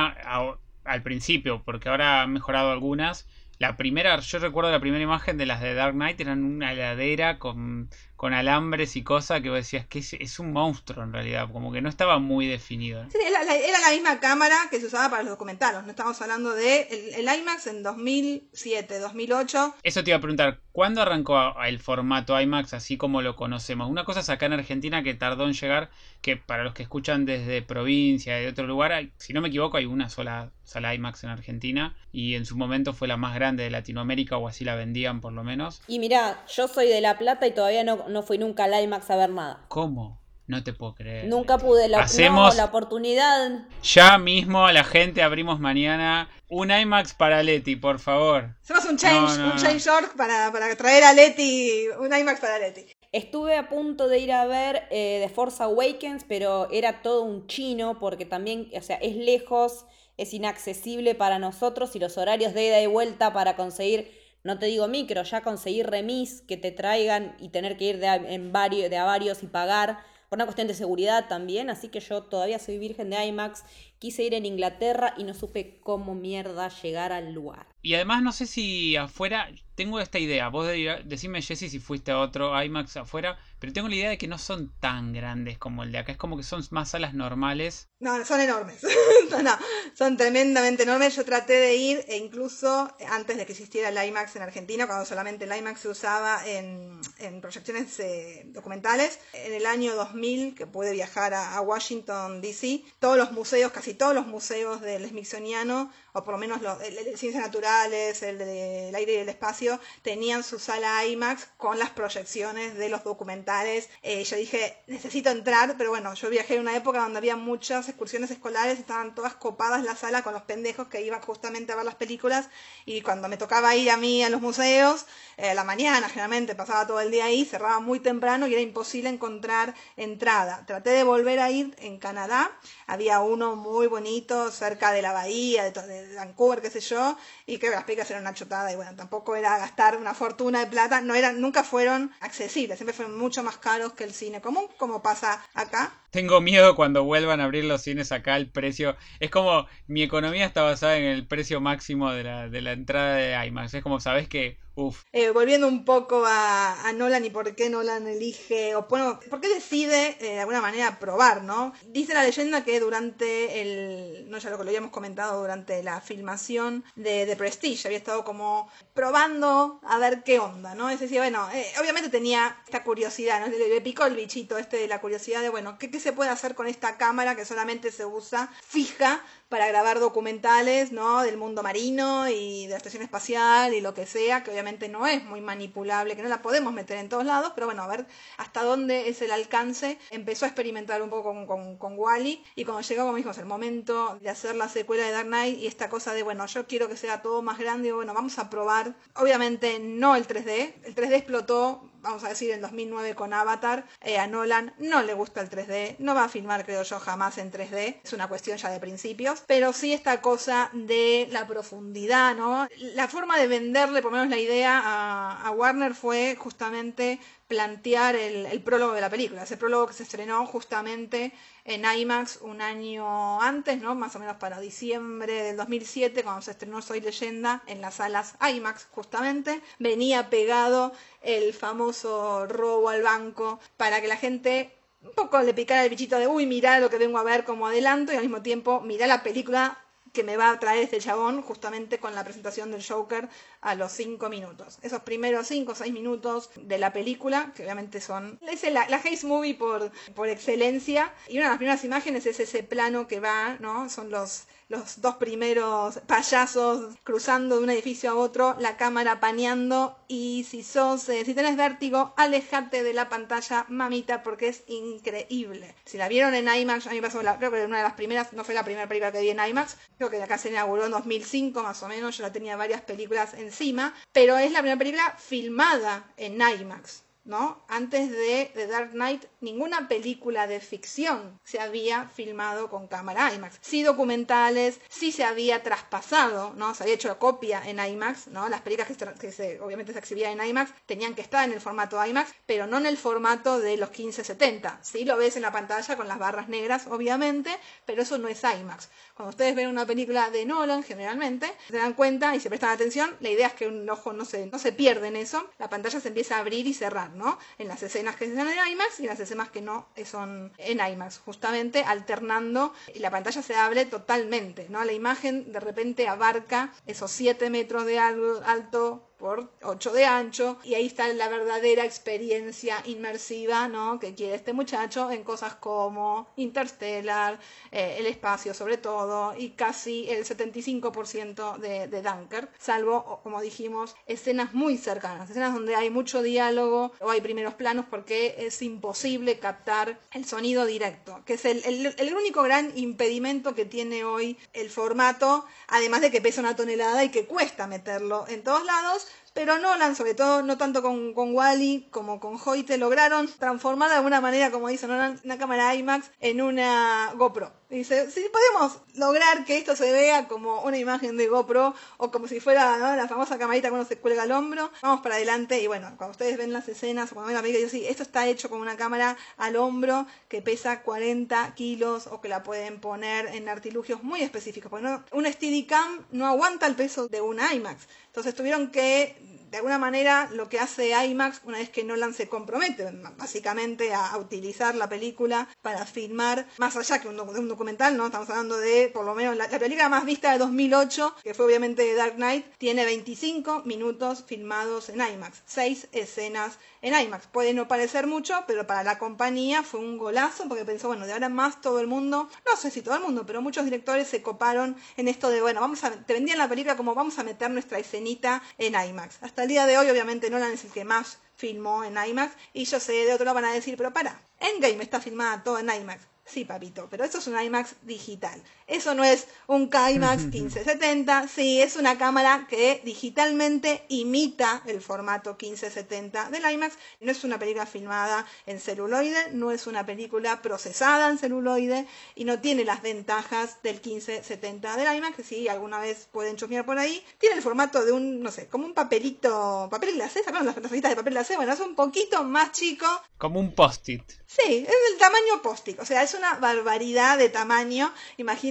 al principio, porque ahora han mejorado algunas. La primera, yo recuerdo la primera imagen de las de Dark Knight, eran una heladera con con alambres y cosas que vos decías que es, un monstruo en realidad, como que no estaba muy definido. Sí, era, la misma cámara que se usaba para los documentales, no estamos hablando de el, IMAX en 2007, 2008. Eso te iba a preguntar, ¿cuándo arrancó el formato IMAX así como lo conocemos? Una cosa es acá en Argentina que tardó en llegar, que para los que escuchan desde provincia, de otro lugar, si no me equivoco hay una sola sala IMAX en Argentina y en su momento fue la más grande de Latinoamérica o así la vendían por lo menos. Y mira, yo soy de La Plata y todavía no no fui nunca al IMAX a ver nada. ¿Cómo? No te puedo creer. Nunca pude la, Hacemos la oportunidad. Ya mismo a la gente abrimos mañana un IMAX para Leti, por favor. Hacemos un change, un change para, para, traer a Leti, un IMAX para Leti. Estuve a punto de ir a ver eh, The Force Awakens, pero era todo un chino porque también, o sea, es lejos, es inaccesible para nosotros y los horarios de ida y vuelta para conseguir no te digo micro, ya conseguir remis que te traigan y tener que ir de a, de a varios y pagar, por una cuestión de seguridad también, así que yo todavía soy virgen de IMAX, quise ir en Inglaterra y no supe cómo mierda llegar al lugar. Y además no sé si afuera, tengo esta idea, vos decime Jessy si fuiste a otro IMAX afuera, pero tengo la idea de que no son tan grandes como el de acá, es como que son más salas normales. No, son enormes, no, son tremendamente enormes, yo traté de ir e incluso antes de que existiera el IMAX en Argentina, cuando solamente el IMAX se usaba en, en proyecciones eh, documentales, en el año 2000 que pude viajar a, a Washington, D.C., todos los museos, casi todos los museos del Smithsoniano o por lo menos los, el, de ciencias naturales, el del aire y el espacio, tenían su sala IMAX con las proyecciones de los documentales. Eh, yo dije, necesito entrar, pero bueno, yo viajé en una época donde había muchas excursiones escolares, estaban todas copadas la sala con los pendejos que iban justamente a ver las películas y cuando me tocaba ir a mí a los museos, eh, la mañana generalmente pasaba todo el día ahí, cerraba muy temprano y era imposible encontrar entrada. Traté de volver a ir en Canadá, había uno muy bonito cerca de la bahía, de, de Vancouver, qué sé yo, y que las películas eran una chotada y bueno, tampoco era gastar una fortuna de plata, no nunca fueron accesibles, siempre fueron mucho más caros que el cine común, como pasa acá. Tengo miedo cuando vuelvan a abrir los cines acá, el precio, es como mi economía está basada en el precio máximo de la, de la entrada de IMAX, es como sabes que. Eh, volviendo un poco a, Nolan y por qué Nolan elige, o por qué decide eh, de alguna manera probar, ¿no? Dice la leyenda que durante el, no ya lo que lo habíamos comentado durante la filmación de, de Prestige, había estado como probando a ver qué onda, ¿no? Es decir, bueno, eh, obviamente tenía esta curiosidad, ¿no? Le, le, picó el bichito este de la curiosidad de, bueno, ¿qué, ¿qué se puede hacer con esta cámara que solamente se usa fija para grabar documentales, ¿no? Del mundo marino y de la estación espacial y lo que sea, que obviamente no es muy manipulable, que no la podemos meter en todos lados, pero bueno, a ver hasta dónde es el alcance. Empezó a experimentar un poco con, con, con Wally y cuando llegó, como dijimos, el momento de hacer la secuela de Dark Knight y esta cosa de, bueno, yo quiero que sea todo más grande, y bueno, vamos a probar. Obviamente no el 3D, el 3D explotó vamos a decir, en 2009 con Avatar, eh, a Nolan no le gusta el 3D, no va a filmar, creo yo, jamás en 3D, es una cuestión ya de principios, pero sí esta cosa de la profundidad, ¿no? La forma de venderle, por lo menos la idea a, a Warner fue justamente plantear el, prólogo de la película, ese prólogo que se estrenó justamente en IMAX un año antes, ¿no? Más o menos para diciembre del 2007, cuando se estrenó Soy Leyenda en las salas IMAX justamente, venía pegado el famoso robo al banco para que la gente un poco le picara el bichito de, uy, mira lo que vengo a ver como adelanto y al mismo tiempo mira la película que me va a traer este chabón justamente con la presentación del Joker a los 5 minutos. Esos primeros 5 o 6 minutos de la película, que obviamente son es la, la Movie por, por excelencia, y una de las primeras imágenes es ese plano que va, ¿no? Son los los dos primeros payasos cruzando de un edificio a otro, la cámara paneando y si sos, eh, si tenés vértigo, alejate de la pantalla, mamita, porque es increíble. Si la vieron en IMAX, a mí me pasó, la, una de las primeras, no fue la primera película que vi en IMAX, creo que acá se inauguró en 2005 más o menos, yo la tenía varias películas encima, pero es la primera película filmada en IMAX. ¿No? Antes de The Dark Knight, ninguna película de ficción se había filmado con cámara IMAX. Sí documentales, sí se había traspasado, ¿no? Se había hecho la copia en IMAX, ¿no? Las películas que, se, obviamente se exhibían en IMAX tenían que estar en el formato IMAX, pero no en el formato de los 1570. Sí lo ves en la pantalla con las barras negras, obviamente, pero eso no es IMAX. Cuando ustedes ven una película de Nolan, generalmente, se dan cuenta y se prestan atención, la idea es que un ojo no se, no se pierde en eso, la pantalla se empieza a abrir y cerrar, En las escenas que hacen en IMAX y en las escenas que no son en IMAX, justamente alternando y la pantalla se abre totalmente, ¿no? La imagen de repente abarca esos 7 metros de alto por 8 de ancho y ahí está la verdadera experiencia inmersiva ¿no? que quiere este muchacho en cosas como Interstellar, eh, el espacio sobre todo y casi el 75% de, Dunker, salvo como dijimos escenas muy cercanas, escenas donde hay mucho diálogo o hay primeros planos porque es imposible captar el sonido directo, que es el único gran impedimento que tiene hoy el formato, además de que pesa una tonelada y que cuesta meterlo en todos lados, pero Nolan, sobre todo no tanto con, Wally como con Hoyte, lograron transformar de alguna manera, como dice Nolan, una cámara IMAX en una GoPro. Dice, si podemos lograr que esto se vea como una imagen de GoPro o como si fuera la famosa camarita cuando se cuelga al hombro, vamos para adelante y bueno, cuando ustedes ven las escenas o cuando ven la película, dicen, sí, esto está hecho con una cámara al hombro que pesa 40 kilos o que la pueden poner en artilugios muy específicos, porque no, un Steadicam no aguanta el peso de una IMAX. Entonces tuvieron que de alguna manera lo que hace IMAX una vez que Nolan se compromete básicamente a, utilizar la película para filmar más allá que un, doc un, documental, ¿no? Estamos hablando de por lo menos la, la, película más vista de 2008, que fue obviamente Dark Knight, tiene 25 minutos filmados en IMAX, 6 escenas en IMAX. Puede no parecer mucho, pero para la compañía fue un golazo porque pensó, bueno, de ahora más todo el mundo, no sé si todo el mundo, pero muchos directores se coparon en esto de, bueno, vamos a, te vendían la película como vamos a meter nuestra escenita en IMAX. Hasta el día de hoy, obviamente, Nolan es el que más filmó en IMAX y yo sé, de otro lado van a decir, pero para, Endgame está filmada todo en IMAX. Sí, papito, pero eso es un IMAX digital. Eso no es un KIMAX 1570, sí, es una cámara que digitalmente imita el formato 1570 del IMAX. No es una película filmada en celuloide, no es una película procesada en celuloide y no tiene las ventajas del 1570 del IMAX, que sí, alguna vez pueden chusmear por ahí. Tiene el formato de un, no sé, como un papelito, papel glacé, ¿saben las hojitas de papel glacé? Bueno, es un poquito más chico. Como un post-it. Sí, es del tamaño post-it, o sea, es es una barbaridad de tamaño.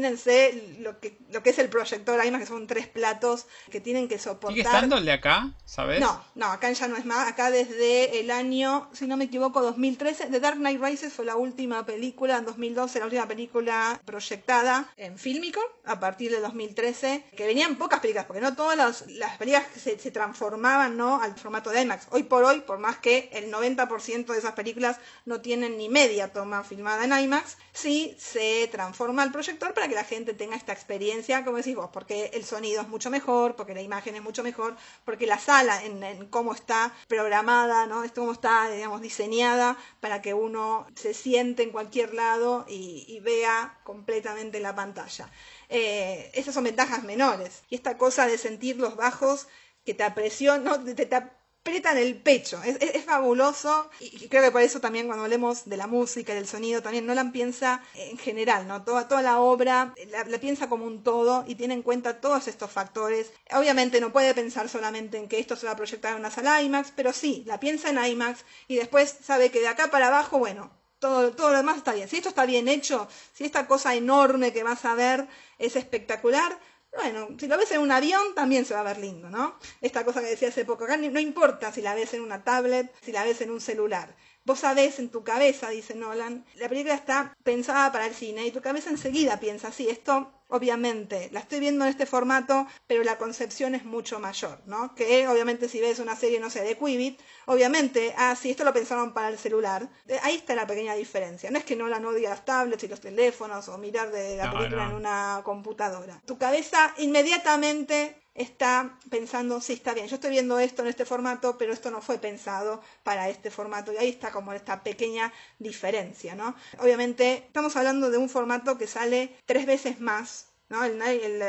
Imagínense lo que, lo que es el proyector IMAX, que son tres platos que tienen que soportar. ¿Sigue estando el de acá? ¿Sabes? No, no, acá ya no es más. Acá desde el año, si no me equivoco, 2013. The Dark Knight Rises fue la última película, en 2012, la última película proyectada en fílmico, a partir de 2013, que venían pocas películas, porque no todas las, las películas se, se transformaban ¿no? al formato de IMAX. Hoy por hoy, por más que el 90% de esas películas no tienen ni media toma filmada en IMAX, sí se transforma el proyector para que la gente tenga esta experiencia, como decís vos, porque el sonido es mucho mejor, porque la imagen es mucho mejor, porque la sala en, cómo está programada, ¿no? Esto cómo está, digamos, diseñada para que uno se siente en cualquier lado y, y vea completamente la pantalla. Eh, esas son ventajas menores. Y esta cosa de sentir los bajos que te apresionan, ¿no? te, te aprietan el pecho. Es, es, es, fabuloso y creo que por eso también cuando hablemos de la música y del sonido, también Nolan piensa en general, ¿no? Toda, toda la obra la, la, piensa como un todo y tiene en cuenta todos estos factores. Obviamente no puede pensar solamente en que esto se va a proyectar en una sala IMAX, pero sí, la piensa en IMAX y después sabe que de acá para abajo, bueno, todo, todo lo demás está bien. Si esto está bien hecho, si esta cosa enorme que vas a ver es espectacular, bueno, si lo ves en un avión también se va a ver lindo, ¿no? Esta cosa que decía hace poco, acá no importa si la ves en una tablet, si la ves en un celular. Vos sabés en tu cabeza, dice Nolan, la película está pensada para el cine y tu cabeza enseguida piensa, sí, esto obviamente la estoy viendo en este formato, pero la concepción es mucho mayor, ¿no? Que obviamente si ves una serie, no sé, de Quibbit, obviamente, ah, sí, esto lo pensaron para el celular. Ahí está la pequeña diferencia. No es que Nolan odie las tablets y los teléfonos o mirar de la no, película no. en una computadora. Tu cabeza inmediatamente está pensando, sí, está bien, yo estoy viendo esto en este formato, pero esto no fue pensado para este formato. Y ahí está como esta pequeña diferencia, ¿no? Obviamente estamos hablando de un formato que sale tres veces más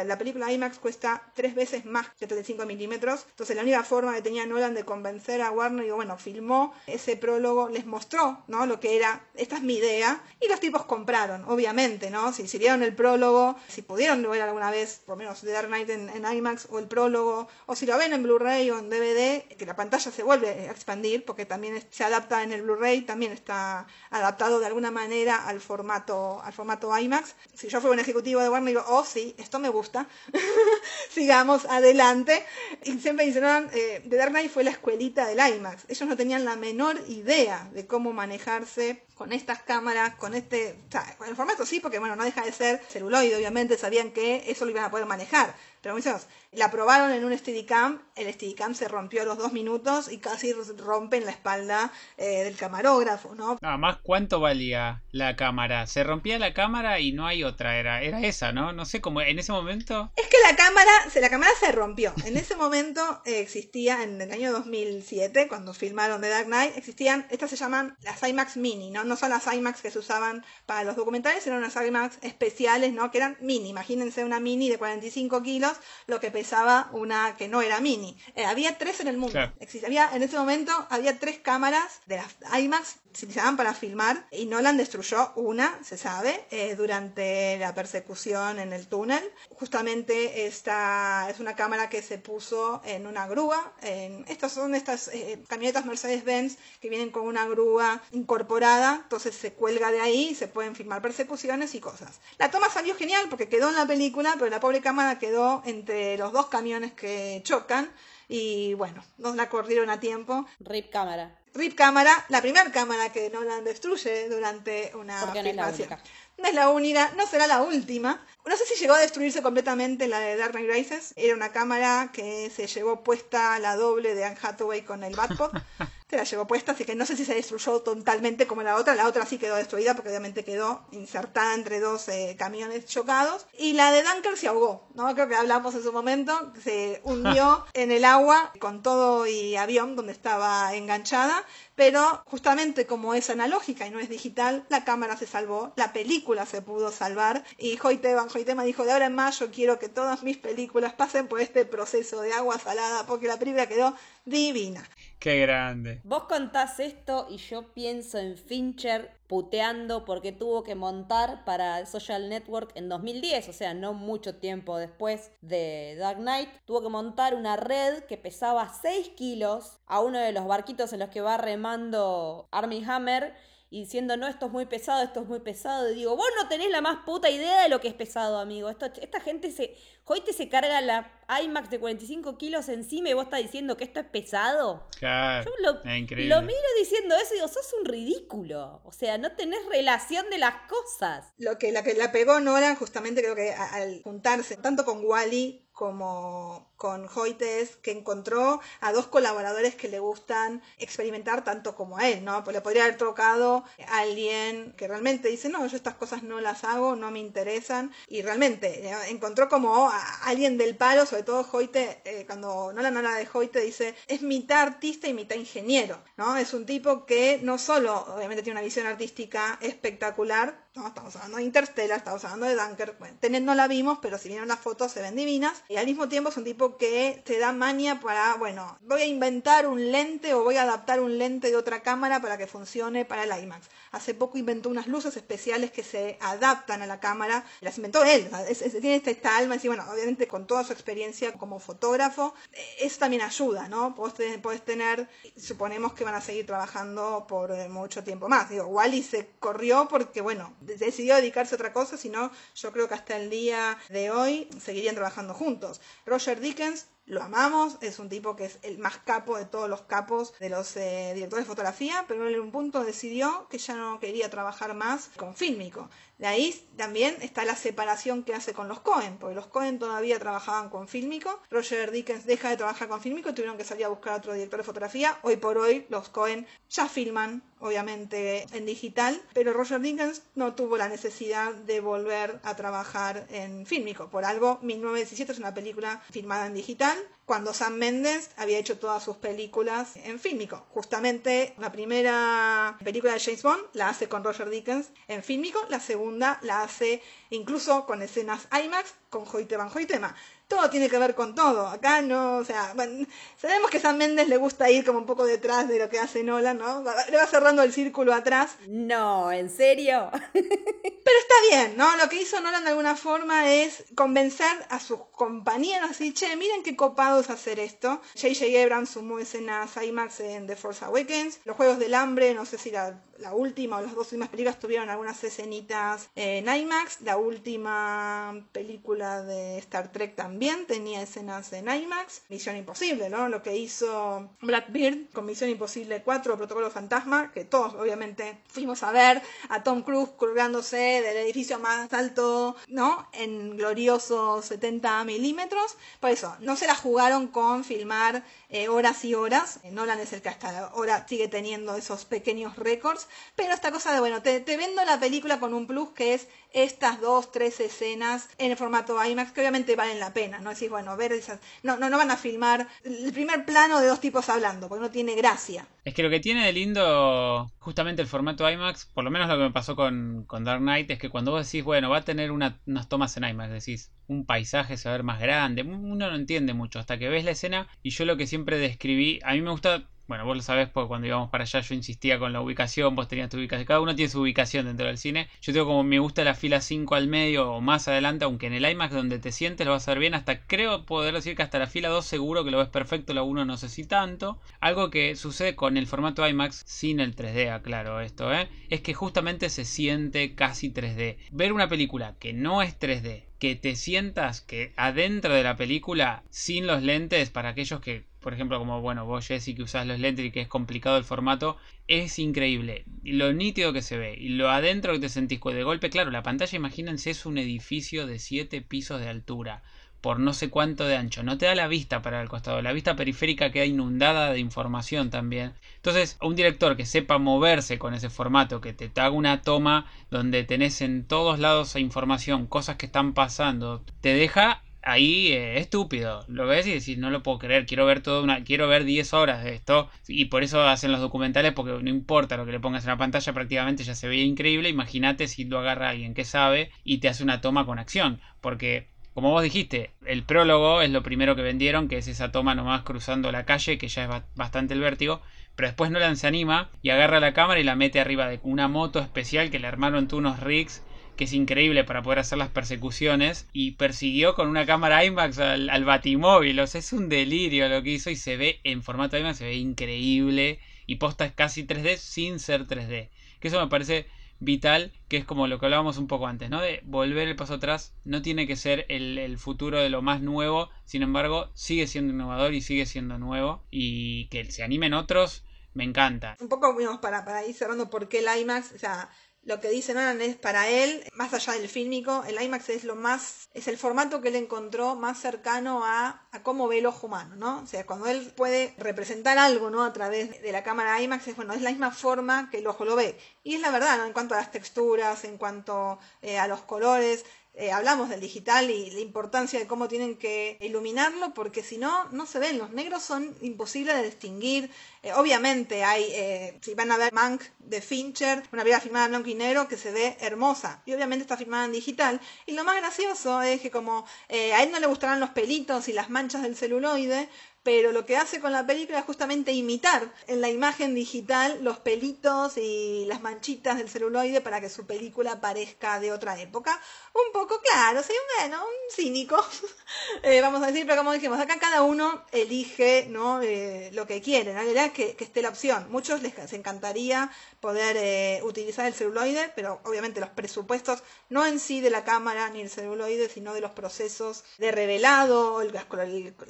la película IMAX cuesta tres veces más que 35 milímetros. Entonces la única forma que tenía Nolan de convencer a Warner, digo, bueno, filmó ese prólogo, les mostró lo que era, esta es mi idea, y los tipos compraron, obviamente, ¿no? Si, si vieron el prólogo, si pudieron ver alguna vez, por lo menos The Dark Knight en, IMAX, o el prólogo, o si lo ven en Blu-ray o en DVD, que la pantalla se vuelve a expandir, porque también se adapta en el Blu-ray, también está adaptado de alguna manera al formato, al formato IMAX. Si yo fuera un ejecutivo de Warner, digo, oh, sí, esto me gusta, sigamos adelante. Y siempre dicen, eh, The Dark Knight fue la escuelita del IMAX. Ellos no tenían la menor idea de cómo manejarse con estas cámaras, con este, con el formato sí, porque bueno, no deja de ser celuloide, obviamente sabían que eso lo iban a poder manejar. Pero muchachos, la probaron en un Steadicam, el Steadicam se rompió a los dos minutos y casi rompen la espalda eh, del camarógrafo, ¿no? Nada más, ¿cuánto valía la cámara? Se rompía la cámara y no hay otra, era, era esa, ¿no? No sé cómo, en ese momento... Es que la cámara, se, la cámara se rompió. En ese momento eh, existía, en el año 2007, cuando filmaron The Dark Knight, existían, estas se llaman las IMAX Mini, ¿no? No son las IMAX que se usaban para los documentales, eran unas IMAX especiales, ¿no? Que eran mini, imagínense una mini de 45 kilos, lo que pesaba una que no era mini. Eh, había tres en el mundo. Claro. Había, en ese momento había tres cámaras de las IMAX se utilizaban para filmar y Nolan destruyó una, se sabe, eh, durante la persecución en el túnel. Justamente esta es una cámara que se puso en una grúa. En, estas son estas eh, camionetas Mercedes-Benz que vienen con una grúa incorporada, entonces se cuelga de ahí y se pueden filmar persecuciones y cosas. La toma salió genial porque quedó en la película, pero la pobre cámara quedó entre los dos camiones que chocan y bueno, no la corrieron a tiempo. Rip cámara. RIP cámara, la primera cámara que Nolan destruye durante una Porque no filmación. Es la no es la única, no será la última. No sé si llegó a destruirse completamente la de Dark Knight Rises. Era una cámara que se llevó puesta la doble de Anne Hathaway con el Batpod. se la llevó puesta, así que no sé si se destruyó totalmente como la otra. La otra sí quedó destruida porque obviamente quedó insertada entre dos eh, camiones chocados. Y la de Dunker se ahogó, ¿no? Creo que hablamos en su momento. Se hundió en el agua con todo y avión donde estaba enganchada. Pero justamente como es analógica y no es digital, la cámara se salvó, la película se pudo salvar. Y Hoyte Hoytema dijo, de ahora en más yo quiero que todas mis películas pasen por este proceso de agua salada porque la película quedó divina. Qué grande. Vos contás esto y yo pienso en Fincher puteando porque tuvo que montar para Social Network en 2010, o sea, no mucho tiempo después de Dark Knight, tuvo que montar una red que pesaba 6 kilos a uno de los barquitos en los que va remando Army Hammer y diciendo, no, esto es muy pesado, esto es muy pesado. Y digo, vos no tenés la más puta idea de lo que es pesado, amigo. Esto, esta gente se. Hoyte se carga la IMAX de 45 kilos encima y vos estás diciendo que esto es pesado. Claro. Yo lo, es increíble. lo miro diciendo eso y digo, sos un ridículo. O sea, no tenés relación de las cosas. Lo que la que la pegó Nolan, justamente creo que al juntarse tanto con Wally como con Hoytes, que encontró a dos colaboradores que le gustan experimentar tanto como a él, ¿no? Pues le podría haber tocado a alguien que realmente dice, no, yo estas cosas no las hago, no me interesan, y realmente eh, encontró como a alguien del palo, sobre todo Hoyte, eh, cuando Nolan habla de Hoyte, dice, es mitad artista y mitad ingeniero, ¿no? Es un tipo que no solo, obviamente, tiene una visión artística espectacular, no, estamos hablando de Interstellar, estamos hablando de Dunker. Bueno, Tenet no la vimos, pero si vieron las fotos se ven divinas. Y al mismo tiempo es un tipo que te da maña para, bueno, voy a inventar un lente o voy a adaptar un lente de otra cámara para que funcione para el IMAX. Hace poco inventó unas luces especiales que se adaptan a la cámara. Las inventó él. es- tiene esta, esta alma. Y bueno, obviamente con toda su experiencia como fotógrafo, eh, eso también ayuda, ¿no? Podés tener, suponemos que van a seguir trabajando por eh, mucho tiempo más. Digo, Wally se corrió porque, bueno, decidió dedicarse a otra cosa, sino yo creo que hasta el día de hoy seguirían trabajando juntos. Roger Dickens, lo amamos, es un tipo que es el más capo de todos los capos de los eh, directores de fotografía, pero en un punto decidió que ya no quería trabajar más con fílmico. De ahí también está la separación que hace con los Cohen, porque los Cohen todavía trabajaban con fílmico. Roger Dickens deja de trabajar con fílmico y tuvieron que salir a buscar a otro director de fotografía. Hoy por hoy los Cohen ya filman, obviamente, en digital, pero Roger Dickens no tuvo la necesidad de volver a trabajar en fílmico. Por algo, 1917 es una película filmada en digital, cuando Sam Mendes había hecho todas sus películas en fílmico. Justamente la primera película de James Bond la hace con Roger Dickens en fílmico, la segunda la hace incluso con escenas IMAX con Hoyte Van Hoytema. Todo tiene que ver con todo. Acá no, o sea, bueno, sabemos que Sam Mendes le gusta ir como un poco detrás de lo que hace Nolan, ¿no? Le va cerrando el círculo atrás. No, ¿en serio? Pero está bien, ¿no? Lo que hizo Nolan de alguna forma es convencer a sus compañeros así, che, miren qué copado es hacer esto. J.J. Abrams sumó escenas IMAX en The Force Awakens. Los Juegos del Hambre, no sé si la, la última o las dos últimas películas tuvieron algunas escenitas en IMAX. La última película de Star Trek también tenía escenas en IMAX. Misión Imposible, ¿no? Lo que hizo Blackbeard con Misión Imposible 4, Protocolo Fantasma, que todos obviamente fuimos a ver a Tom Cruise colgándose del edificio más alto, ¿no? En gloriosos 70 milímetros. Por eso, no se la jugaron con filmar eh, horas y horas. Nolan es el que hasta ahora sigue teniendo esos pequeños récords. Pero esta cosa de, bueno, te, vendo la película con un plus que es estas dos, tres escenas en el formato IMAX que obviamente valen la pena, ¿no? Decís, bueno, ver esas... No, no, no van a filmar el primer plano de dos tipos hablando, porque no tiene gracia. Es que lo que tiene de lindo justamente el formato IMAX, por lo menos lo que me pasó con, con Dark Knight, es que cuando vos decís, bueno, va a tener una- unas tomas en IMAX, decís, un paisaje se va a ver más grande, uno no entiende mucho hasta que ves la escena y yo lo que siempre describí, a mí me gusta, bueno, vos lo sabés porque cuando íbamos para allá yo insistía con la ubicación, vos tenías tu ubicación, cada uno tiene su ubicación dentro del cine, yo tengo como me gusta la fila 5 al medio o más adelante, aunque en el IMAX donde te sientes lo vas a ver bien, hasta creo poder decir que hasta la fila 2 seguro que lo ves perfecto, la 1 no sé si tanto, algo que sucede con el formato IMAX sin el 3D, aclaro esto, ¿eh? es que justamente se siente casi 3D. Ver una película que no es 3D, que te sientas que adentro de la película sin los lentes, para aquellos que, por ejemplo, como bueno, vos Jessy que usás los lentes y que es complicado el formato, es increíble. Lo nítido que se ve y lo adentro que te sentís de golpe, claro, la pantalla, imagínense, es un edificio de 7 pisos de altura por no sé cuánto de ancho. No te da la vista para el costado. La vista periférica queda inundada de información también. Entonces, un director que sepa moverse con ese formato, que te haga una toma donde tenés en todos lados información, cosas que están pasando, te deja ahí eh, estúpido. Lo ves y decís, no lo puedo creer, quiero ver toda una, quiero ver 10 horas de esto. Y por eso hacen los documentales, porque no importa lo que le pongas en la pantalla, prácticamente ya se veía increíble. Imagínate si lo agarra alguien que sabe y te hace una toma con acción. Porque como vos dijiste, el prólogo es lo primero que vendieron, que es esa toma nomás cruzando la calle, que ya es ba- bastante el vértigo. Pero después Nolan se anima y agarra la cámara y la mete arriba de una moto especial que le armaron tú unos rigs, que es increíble para poder hacer las persecuciones. Y persiguió con una cámara IMAX al, al batimóvil. O sea, es un delirio lo que hizo y se ve en formato IMAX, se ve increíble. Y posta es casi 3D sin ser 3D. Que eso me parece vital, que es como lo que hablábamos un poco antes, ¿no? De volver el paso atrás, no tiene que ser el, futuro de lo más nuevo, sin embargo, sigue siendo innovador y sigue siendo nuevo, y que se animen otros, me encanta. Un poco, digamos, para, para ir cerrando por qué el IMAX, o sea, lo que dice Nolan es para él, más allá del fílmico, el IMAX es lo más, es el formato que él encontró más cercano a, a cómo ve el ojo humano, ¿no? O sea, cuando él puede representar algo, ¿no? A través de la cámara IMAX, es bueno, es la misma forma que el ojo lo ve. Y es la verdad, ¿no? En cuanto a las texturas, en cuanto eh, a los colores, eh, hablamos del digital y la importancia de cómo tienen que iluminarlo, porque si no, no se ven. Los negros son imposibles de distinguir. Eh, obviamente hay, eh, si van a ver Mank de Fincher, una película filmada en blanco y que se ve hermosa. Y obviamente está filmada en digital. Y lo más gracioso es que como a él no le gustarán los pelitos y las manchas del celuloide, pero lo que hace con la película es justamente imitar en la imagen digital los pelitos y las manchitas del celuloide para que su película parezca de otra época. Un poco claro, sí, bueno, un cínico, eh, vamos a decir, pero como dijimos, acá cada uno elige ¿no? Eh, lo que quiere, realidad que, que esté la opción. Muchos les, encantaría poder eh, utilizar el celuloide, pero obviamente los presupuestos, no en sí de la cámara ni el celuloide, sino de los procesos de revelado, el,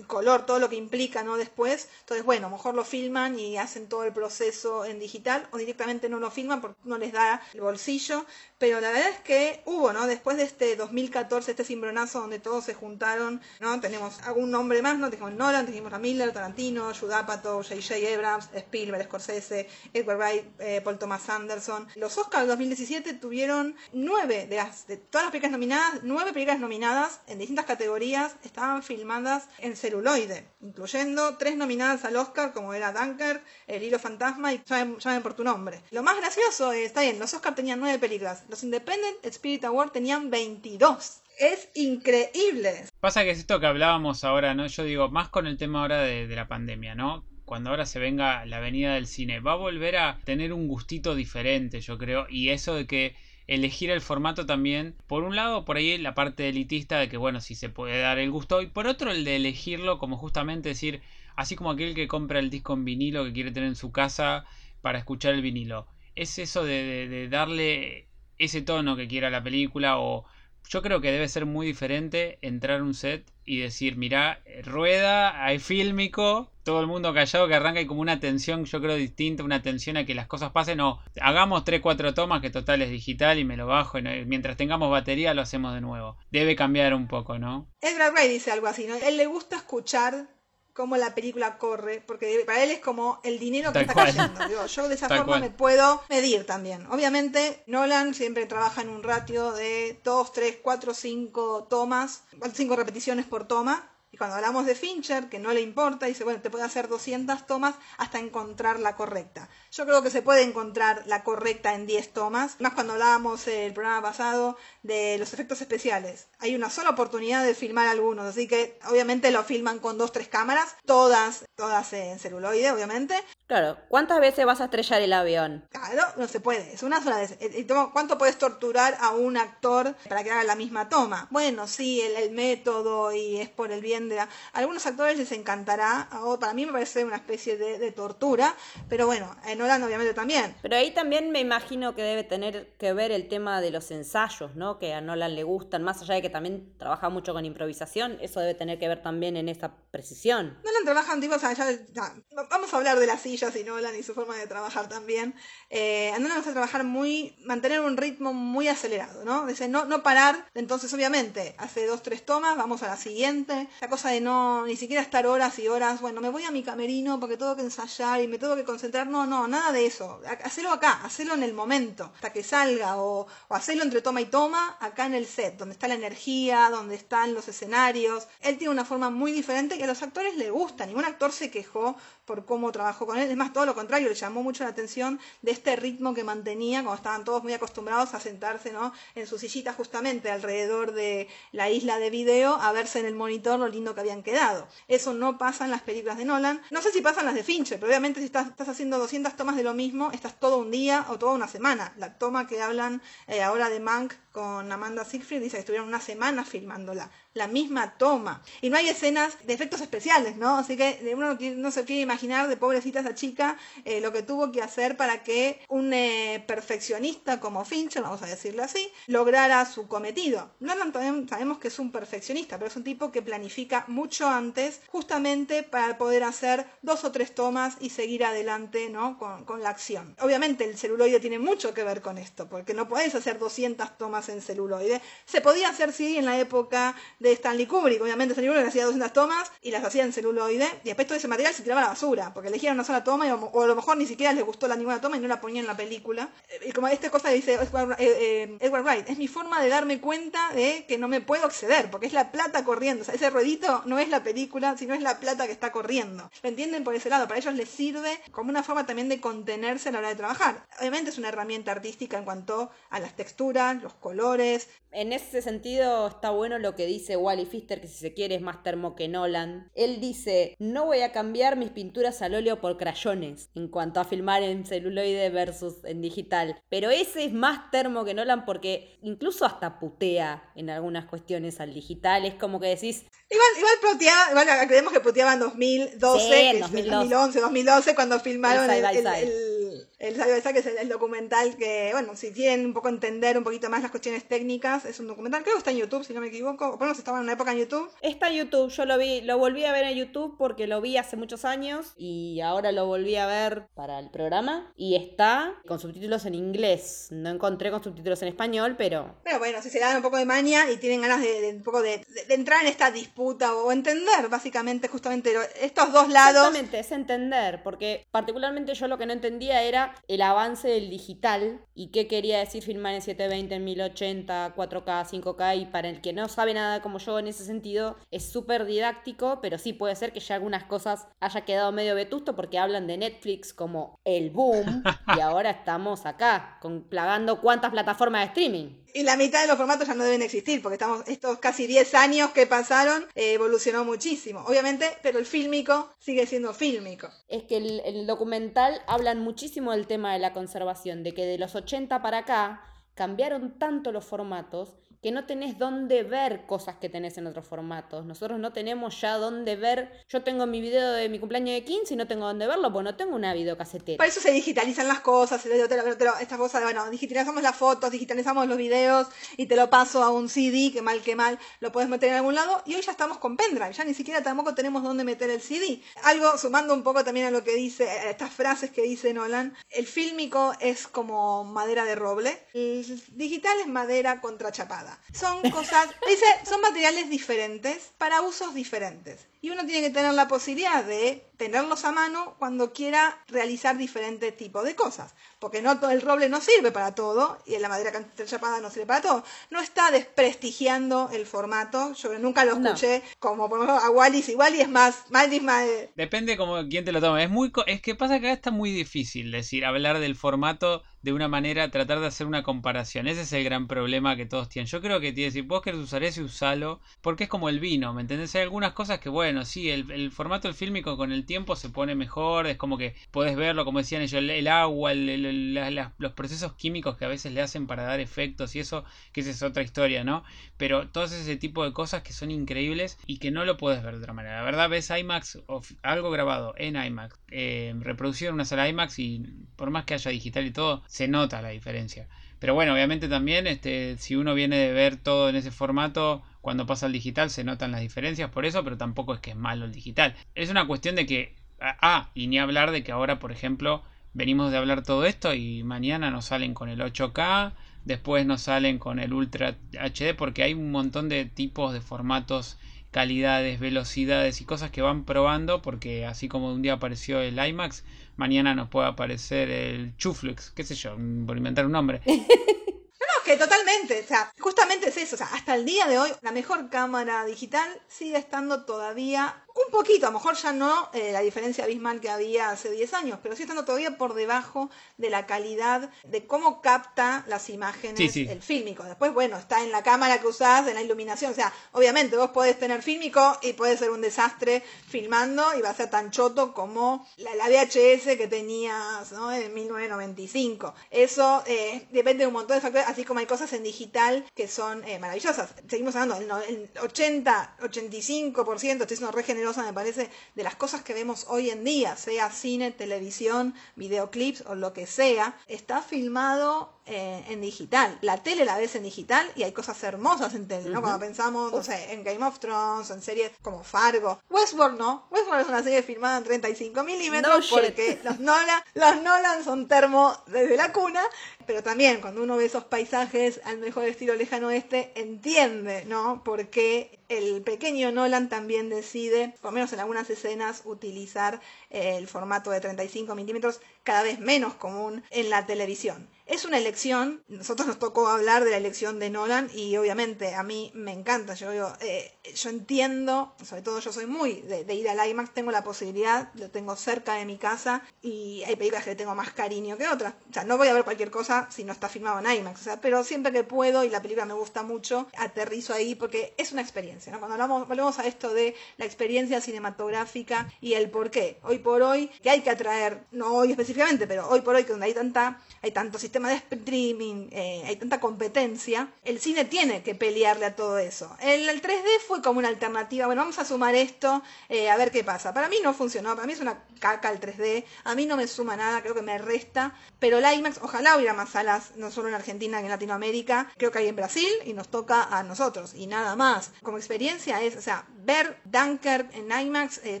color, todo lo que implica ¿no? Después, entonces, bueno, mejor lo filman y hacen todo el proceso en digital o directamente no lo filman porque no les da el bolsillo, pero la verdad es que hubo, ¿no? Después de este 2014, este cimbronazo donde todos se juntaron, ¿no? Tenemos algún nombre más, ¿no? Tenemos Nolan, tenemos a Miller, Tarantino, Judapato, J.J. Abrams, Spielberg, Scorsese, Edward Wright, eh, Thomas Anderson. Los Oscars 2017 tuvieron nueve de de todas las películas nominadas, nueve películas nominadas en distintas categorías estaban filmadas en celuloide, incluyendo tres nominadas al Oscar, como era Dunker, El Hilo Fantasma y Llamen, por tu nombre. Lo más gracioso es, está bien, los Oscars tenían nueve películas, los Independent Spirit Award tenían 22. Es increíble. Pasa que es esto que hablábamos ahora, ¿no? Yo digo, más con el tema ahora de, de la pandemia, ¿no? Cuando ahora se venga la venida del cine, va a volver a tener un gustito diferente, yo creo, y eso de que elegir el formato también. Por un lado, por ahí la parte elitista de que, bueno, si se puede dar el gusto. Y por otro, el de elegirlo como justamente decir, así como aquel que compra el disco en vinilo que quiere tener en su casa para escuchar el vinilo. Es eso de, de darle ese tono que quiera la película o yo creo que debe ser muy diferente entrar a un set y decir, mira, rueda, hay fílmico, todo el mundo callado que arranca y como una tensión, yo creo, distinta, una tensión a que las cosas pasen, o hagamos 3, 4 tomas que total es digital y me lo bajo, mientras tengamos batería lo hacemos de nuevo. Debe cambiar un poco, ¿no? Edgar Ray dice algo así, ¿no? Él le gusta escuchar cómo la película corre, porque para él es como el dinero que está cayendo. yo de esa forma me puedo medir también. Obviamente, Nolan siempre trabaja en un ratio de 2, 3, 4, 5 tomas, 5 repeticiones por toma, y cuando hablamos de Fincher, que no le importa, dice, bueno, te puede hacer 200 tomas hasta encontrar la correcta. Yo creo que se puede encontrar la correcta en 10 tomas. Más cuando hablábamos el programa pasado de los efectos especiales. Hay una sola oportunidad de filmar algunos, así que obviamente lo filman con dos, tres cámaras, todas, todas en celuloide, obviamente. Claro, ¿cuántas veces vas a estrellar el avión? Claro, no se puede, es una sola vez. Eh, ¿Cuánto puedes torturar a un actor para que haga la misma toma? Bueno, sí, el, método y es por el bien de... A algunos actores les encantará, para mí me parece una especie de, tortura, pero bueno, en Nolan obviamente también. Pero ahí también me imagino que debe tener que ver el tema de los ensayos, ¿no? Que a Nolan le gustan, más allá de que también trabaja mucho con improvisación, eso debe tener que ver también en esa precisión. Nolan trabaja, tipo, o sea, ya, vamos a hablar de las sillas y Nolan y su forma de trabajar también. Eh, a Nolan a trabajar muy, mantener un ritmo muy acelerado, ¿no? Dice, no, no parar, entonces obviamente hace dos, tres tomas, vamos a la siguiente, la cosa de no, ni siquiera estar horas y horas, bueno, me voy a mi camerino porque tengo que ensayar y me tengo que concentrar, no, no, nada de eso, hacelo acá, hacelo en el momento, hasta que salga, o, o hacerlo entre toma y toma, acá en el set, donde está la energía, donde están los escenarios. Él tiene una forma muy diferente que a los actores le gusta. Ningún actor se quejó por cómo trabajó con él. Es más, todo lo contrario, le llamó mucho la atención de este ritmo que mantenía cuando estaban todos muy acostumbrados a sentarse ¿no? en su sillita justamente alrededor de la isla de video, a verse en el monitor lo lindo que habían quedado. Eso no pasa en las películas de Nolan. No sé si pasan las de Fincher, pero obviamente si estás, haciendo 200 tomas de lo mismo, estás todo un día o toda una semana. La toma que hablan eh, ahora de Mank con Amanda Siegfried dice que estuvieron una semana filmándola la misma toma. Y no hay escenas de efectos especiales, ¿no? Así que uno no, se quiere imaginar de pobrecita esa chica eh, lo que tuvo que hacer para que un eh, perfeccionista como Fincher, vamos a decirlo así, lograra su cometido. También sabemos que es un perfeccionista, pero es un tipo que planifica mucho antes, justamente para poder hacer dos o tres tomas y seguir adelante, ¿no? Con, con la acción. Obviamente el celuloide tiene mucho que ver con esto, porque no podés hacer 200 tomas en celuloide. Se podía hacer, sí, en la época de Stanley Kubrick. Obviamente Stanley Kubrick hacía 200 tomas y las hacía en celuloide y después todo ese material se tiraba a la basura porque elegían una sola toma o, a lo mejor ni siquiera les gustó la ninguna toma y no la ponían en la película. Y como esta cosa dice Edward, eh, eh, Wright, es mi forma de darme cuenta de que no me puedo acceder porque es la plata corriendo. O sea, ese ruedito no es la película, sino es la plata que está corriendo. ¿Lo entienden por ese lado? Para ellos les sirve como una forma también de contenerse a la hora de trabajar. Obviamente es una herramienta artística en cuanto a las texturas, los colores. En ese sentido está bueno lo que dice Wally Pfister, que si se quiere es más termo que Nolan. Él dice, no voy a cambiar mis pinturas al óleo por crayones en cuanto a filmar en celuloide versus en digital. Pero ese es más termo que Nolan porque incluso hasta putea en algunas cuestiones al digital. Es como que decís... Igual, igual puteaba, igual creemos que puteaba en 2012, en 2011, 2012, cuando filmaron el, el, que es el, documental que, bueno, si quieren un poco entender un poquito más las cuestiones técnicas, es un documental, creo que está en YouTube, si no me equivoco, o por lo menos estaba en una época en YouTube. Está en YouTube, yo lo vi, lo volví a ver en YouTube porque lo vi hace muchos años y ahora lo volví a ver para el programa y está con subtítulos en inglés, no encontré con subtítulos en español, pero... Pero bueno, si se dan un poco de maña y tienen ganas de, un poco de, de, entrar en esta disputa o entender básicamente justamente estos dos lados. Exactamente, es entender, porque particularmente yo lo que no entendía era el avance del digital y qué quería decir filmar en 720, en 1080, 4K, 5K y para el que no sabe nada como yo en ese sentido es súper didáctico, pero sí puede ser que ya algunas cosas haya quedado medio vetusto porque hablan de Netflix como el boom y ahora estamos acá con plagando cuántas plataformas de streaming. Y la mitad de los formatos ya no deben existir, porque estamos estos casi 10 años que pasaron eh, evolucionó muchísimo. Obviamente, pero el fílmico sigue siendo fílmico. Es que el, el documental hablan muchísimo del tema de la conservación, de que de los 80 para acá cambiaron tanto los formatos que no tenés dónde ver cosas que tenés en otros formatos. Nosotros no tenemos ya dónde ver. Yo tengo mi video de mi cumpleaños de 15 y no tengo dónde verlo, porque no tengo una videocasetera. Por eso se digitalizan las cosas, estas cosas, bueno, digitalizamos las fotos, digitalizamos los videos y te lo paso a un CD, que mal que mal lo puedes meter en algún lado. Y hoy ya estamos con pendrive, ya ni siquiera tampoco tenemos dónde meter el CD. Algo sumando un poco también a lo que dice, a estas frases que dice Nolan, el fílmico es como madera de roble, el digital es madera contrachapada. Son cosas, dice, son materiales diferentes para usos diferentes. Y uno tiene que tener la posibilidad de tenerlos a mano cuando quiera realizar diferentes tipos de cosas. Porque no todo el roble no sirve para todo y la madera chapada no sirve para todo. No está desprestigiando el formato. Yo nunca lo escuché como por ejemplo a Wallis. Y Wallis es más, más, más Depende como quién te lo tome. Es muy es que pasa que acá está muy difícil decir, hablar del formato de una manera, tratar de hacer una comparación. Ese es el gran problema que todos tienen. Yo creo que si vos querés usar ese, usalo. Porque es como el vino, ¿me entendés? Hay algunas cosas que, bueno, sí, el, formato del fílmico con el tiempo se pone mejor. Es como que podés verlo, como decían ellos, el, agua, los procesos químicos que a veces le hacen para dar efectos y eso, que esa es otra historia, ¿no? Pero todo ese tipo de cosas que son increíbles y que no lo puedes ver de otra manera. La verdad, ves IMAX, o algo grabado en IMAX, eh, reproducido en una sala IMAX y por más que haya digital y todo, se nota la diferencia. Pero bueno, obviamente también, este, si uno viene de ver todo en ese formato, cuando pasa al digital se notan las diferencias por eso, pero tampoco es que es malo el digital. Es una cuestión de que, ah, ah y ni hablar de que ahora, por ejemplo, venimos de hablar todo esto y mañana nos salen con el 8K, después nos salen con el Ultra HD, porque hay un montón de tipos de formatos calidades, velocidades y cosas que van probando, porque así como un día apareció el IMAX, mañana nos puede aparecer el Chuflux, qué sé yo, por inventar un nombre. No, que totalmente, o sea, justamente es eso, o sea, hasta el día de hoy la mejor cámara digital sigue estando todavía un poquito, a lo mejor ya no eh, la diferencia abismal que había hace 10 años, pero sí estando todavía por debajo de la calidad de cómo capta las imágenes el fílmico. Después, bueno, está en la cámara que usás, en la iluminación, o sea, obviamente vos podés tener fílmico y puede ser un desastre filmando y va a ser tan choto como la, VHS que tenías ¿no? en 1995. Eso eh, depende de un montón de factores, así como hay cosas en digital que son eh, maravillosas. Seguimos hablando, el, 80, 85%, estoy siendo re me parece, de las cosas que vemos hoy en día, sea cine, televisión, videoclips o lo que sea, está filmado eh, en digital. La tele la ves en digital y hay cosas hermosas en tele, ¿no? Cuando pensamos, no sé, en Game of Thrones, en series como Fargo. Westworld no. Westworld es una serie filmada en 35 milímetros porque los Nolan, los Nolan son termo desde la cuna. Pero también cuando uno ve esos paisajes al mejor estilo lejano oeste, entiende, ¿no? Porque el pequeño Nolan también decide, por lo menos en algunas escenas, utilizar el formato de 35 milímetros cada vez menos común en la televisión. Es una elección, nosotros nos tocó hablar de la elección de Nolan y obviamente a mí me encanta, yo, eh, yo entiendo, sobre todo yo soy muy de, ir al IMAX, tengo la posibilidad, lo tengo cerca de mi casa y hay películas que tengo más cariño que otras, o sea, no voy a ver cualquier cosa si no está filmado en IMAX, o sea, pero siempre que puedo y la película me gusta mucho, aterrizo ahí porque es una experiencia, ¿no? Cuando hablamos, volvemos a esto de la experiencia cinematográfica y el por qué, hoy por hoy, que hay que atraer, no hoy específicamente, pero hoy por hoy que donde hay tanta, hay tanto sistema tema de streaming, eh, hay tanta competencia, el cine tiene que pelearle a todo eso. El, 3D fue como una alternativa, bueno, vamos a sumar esto, eh, a ver qué pasa. Para mí no funcionó, para mí es una caca el 3D, a mí no me suma nada, creo que me resta, pero el IMAX, ojalá hubiera más salas, no solo en Argentina en Latinoamérica, creo que hay en Brasil y nos toca a nosotros, y nada más. Como experiencia es, o sea, ver Dunkirk en IMAX, eh,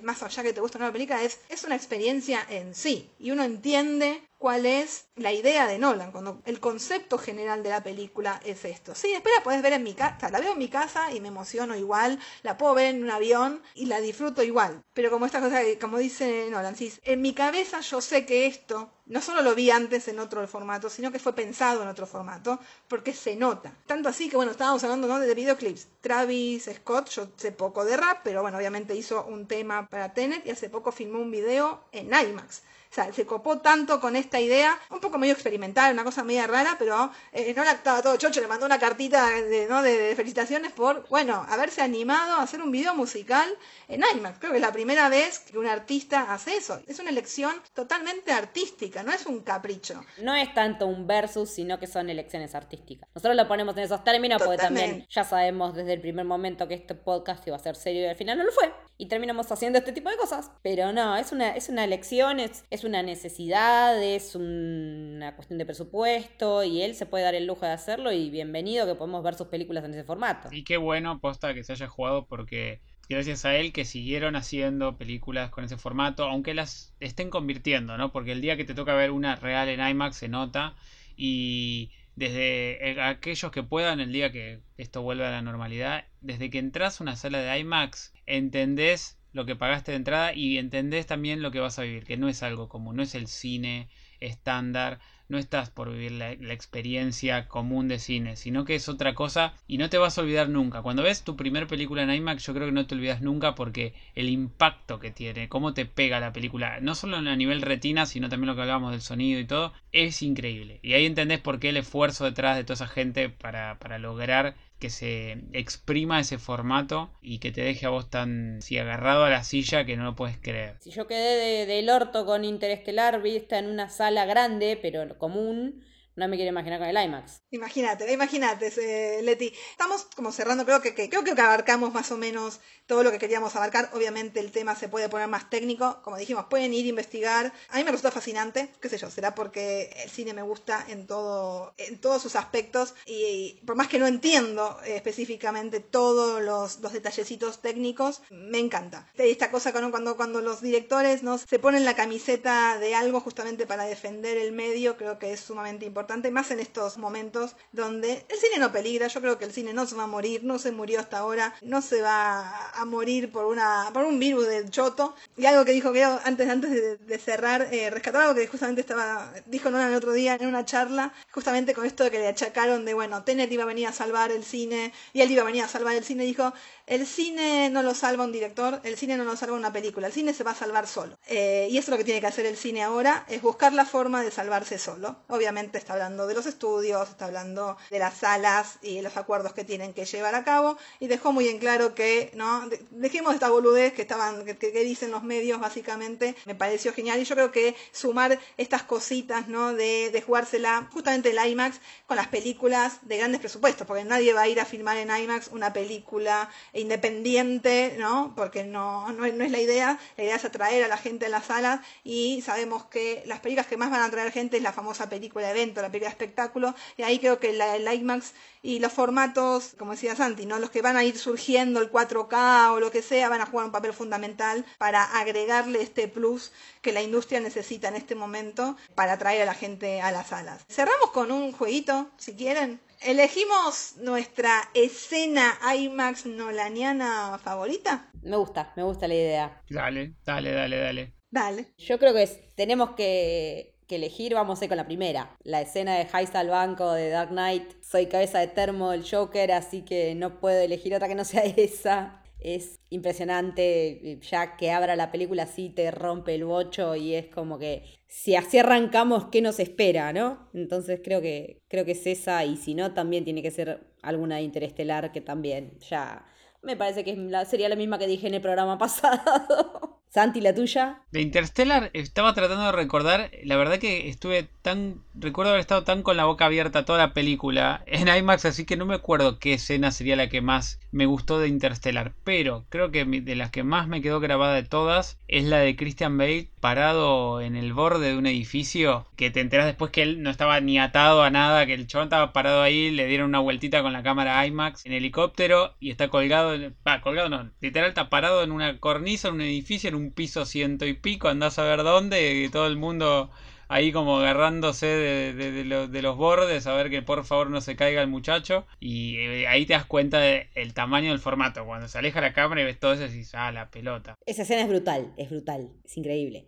más allá que te gusta una película, es, es una experiencia en sí, y uno entiende cuál es la idea de Nolan, cuando el concepto general de la película es esto. Sí, la puedes ver en mi casa, la veo en mi casa y me emociono igual, la puedo ver en un avión y la disfruto igual. Pero como esta cosa, como dice Nolan, en mi cabeza yo sé que esto no solo lo vi antes en otro formato, sino que fue pensado en otro formato, porque se nota. Tanto así que, bueno, estábamos hablando ¿no? de videoclips. Travis Scott, yo sé poco de rap, pero bueno, obviamente hizo un tema para Tenet y hace poco filmó un video en IMAX. O sea, se copó tanto con esta idea, un poco medio experimental, una cosa media rara, pero eh, no la estaba todo chocho, le mandó una cartita de, ¿no? de, felicitaciones por, bueno, haberse animado a hacer un video musical en IMAX. Creo que es la primera vez que un artista hace eso. Es una elección totalmente artística, no es un capricho. No es tanto un versus, sino que son elecciones artísticas. Nosotros lo ponemos en esos términos porque también ya sabemos desde el primer momento que este podcast iba a ser serio y al final no lo fue. Y terminamos haciendo este tipo de cosas. Pero no, es una, es una elección, es una necesidad, es una cuestión de presupuesto y él se puede dar el lujo de hacerlo y bienvenido que podemos ver sus películas en ese formato. Y qué bueno, posta, que se haya jugado porque gracias a él que siguieron haciendo películas con ese formato, aunque las estén convirtiendo, ¿no? Porque el día que te toca ver una real en IMAX se nota y desde eh, aquellos que puedan, el día que esto vuelva a la normalidad, desde que entras a una sala de IMAX, entendés lo que pagaste de entrada y entendés también lo que vas a vivir, que no es algo común, no es el cine estándar, no estás por vivir la, experiencia común de cine, sino que es otra cosa y no te vas a olvidar nunca. Cuando ves tu primer película en IMAX, yo creo que no te olvidas nunca porque el impacto que tiene, cómo te pega la película, no solo a nivel retina, sino también lo que hablábamos del sonido y todo, es increíble. Y ahí entendés por qué el esfuerzo detrás de toda esa gente para, para lograr que se exprima ese formato y que te deje a vos tan si agarrado a la silla que no lo puedes creer. Si yo quedé del orto con Interestelar vista en una sala grande pero común, no me quiero imaginar con el IMAX. Imagínate, imagínate, eh, Leti. Estamos como cerrando, creo que, que, creo que abarcamos más o menos todo lo que queríamos abarcar. Obviamente el tema se puede poner más técnico. Como dijimos, pueden ir a investigar. A mí me resulta fascinante, qué sé yo, será porque el cine me gusta en todo, en todos sus aspectos. Y, por más que no entiendo eh, específicamente todos los, los, detallecitos técnicos, me encanta. Esta cosa cuando, cuando los directores ¿no? se ponen la camiseta de algo justamente para defender el medio, creo que es sumamente importante importante, más en estos momentos donde el cine no peligra, yo creo que el cine no se va a morir, no se murió hasta ahora, no se va a morir por una por un virus de choto. Y algo que dijo que antes, antes de, cerrar, eh, rescatar algo que justamente estaba, dijo Nolan el otro día en una charla, justamente con esto de que le achacaron de, bueno, Tenet iba a venir a salvar el cine, y él iba a venir a salvar el cine, dijo, el cine no lo salva un director, el cine no lo salva una película, el cine se va a salvar solo. Eh, y eso es lo que tiene que hacer el cine ahora, es buscar la forma de salvarse solo. Obviamente está hablando de los estudios, está hablando de las salas y los acuerdos que tienen que llevar a cabo, y dejó muy en claro que, ¿no? dejemos esta boludez que estaban, que, dicen los medios básicamente, me pareció genial, y yo creo que sumar estas cositas, ¿no? De, de jugársela justamente el IMAX con las películas de grandes presupuestos, porque nadie va a ir a filmar en IMAX una película independiente, ¿no? Porque no, no, es la idea, la idea es atraer a la gente a las salas y sabemos que las películas que más van a atraer gente es la famosa película evento, la película espectáculo, y ahí creo que la, el IMAX y los formatos, como decía Santi, ¿no? Los que van a ir surgiendo, el 4K o lo que sea, van a jugar un papel fundamental para agregarle este plus que la industria necesita en este momento para atraer a la gente a las salas. Cerramos con un jueguito, si quieren. ¿Elegimos nuestra escena IMAX nolaniana favorita? Me gusta, me gusta la idea. Dale, dale, dale, dale. Dale. Yo creo que tenemos que, elegir, vamos a ir con la primera. La escena de Heist al banco de Dark Knight. Soy cabeza de termo del Joker, así que no puedo elegir otra que no sea esa es impresionante, ya que abra la película así te rompe el bocho y es como que si así arrancamos, ¿qué nos espera, no? Entonces creo que, creo que es esa y si no, también tiene que ser alguna interestelar que también ya me parece que sería la misma que dije en el programa pasado. Santi, la tuya. De Interstellar estaba tratando de recordar, la verdad que estuve tan, recuerdo haber estado tan con la boca abierta toda la película en IMAX, así que no me acuerdo qué escena sería la que más me gustó de Interstellar, pero creo que de las que más me quedó grabada de todas es la de Christian Bale parado en el borde de un edificio, que te enteras después que él no estaba ni atado a nada, que el chabón estaba parado ahí, le dieron una vueltita con la cámara IMAX en helicóptero y está colgado, ah, colgado no, literal está parado en una cornisa, en un edificio, en un un piso ciento y pico, andás a ver dónde, y todo el mundo ahí como agarrándose de, los bordes, a ver que por favor no se caiga el muchacho. Y eh, ahí te das cuenta del tamaño del formato. Cuando se aleja la cámara y ves todo eso, y dices, ah, la pelota. Esa escena es brutal, es brutal, es increíble.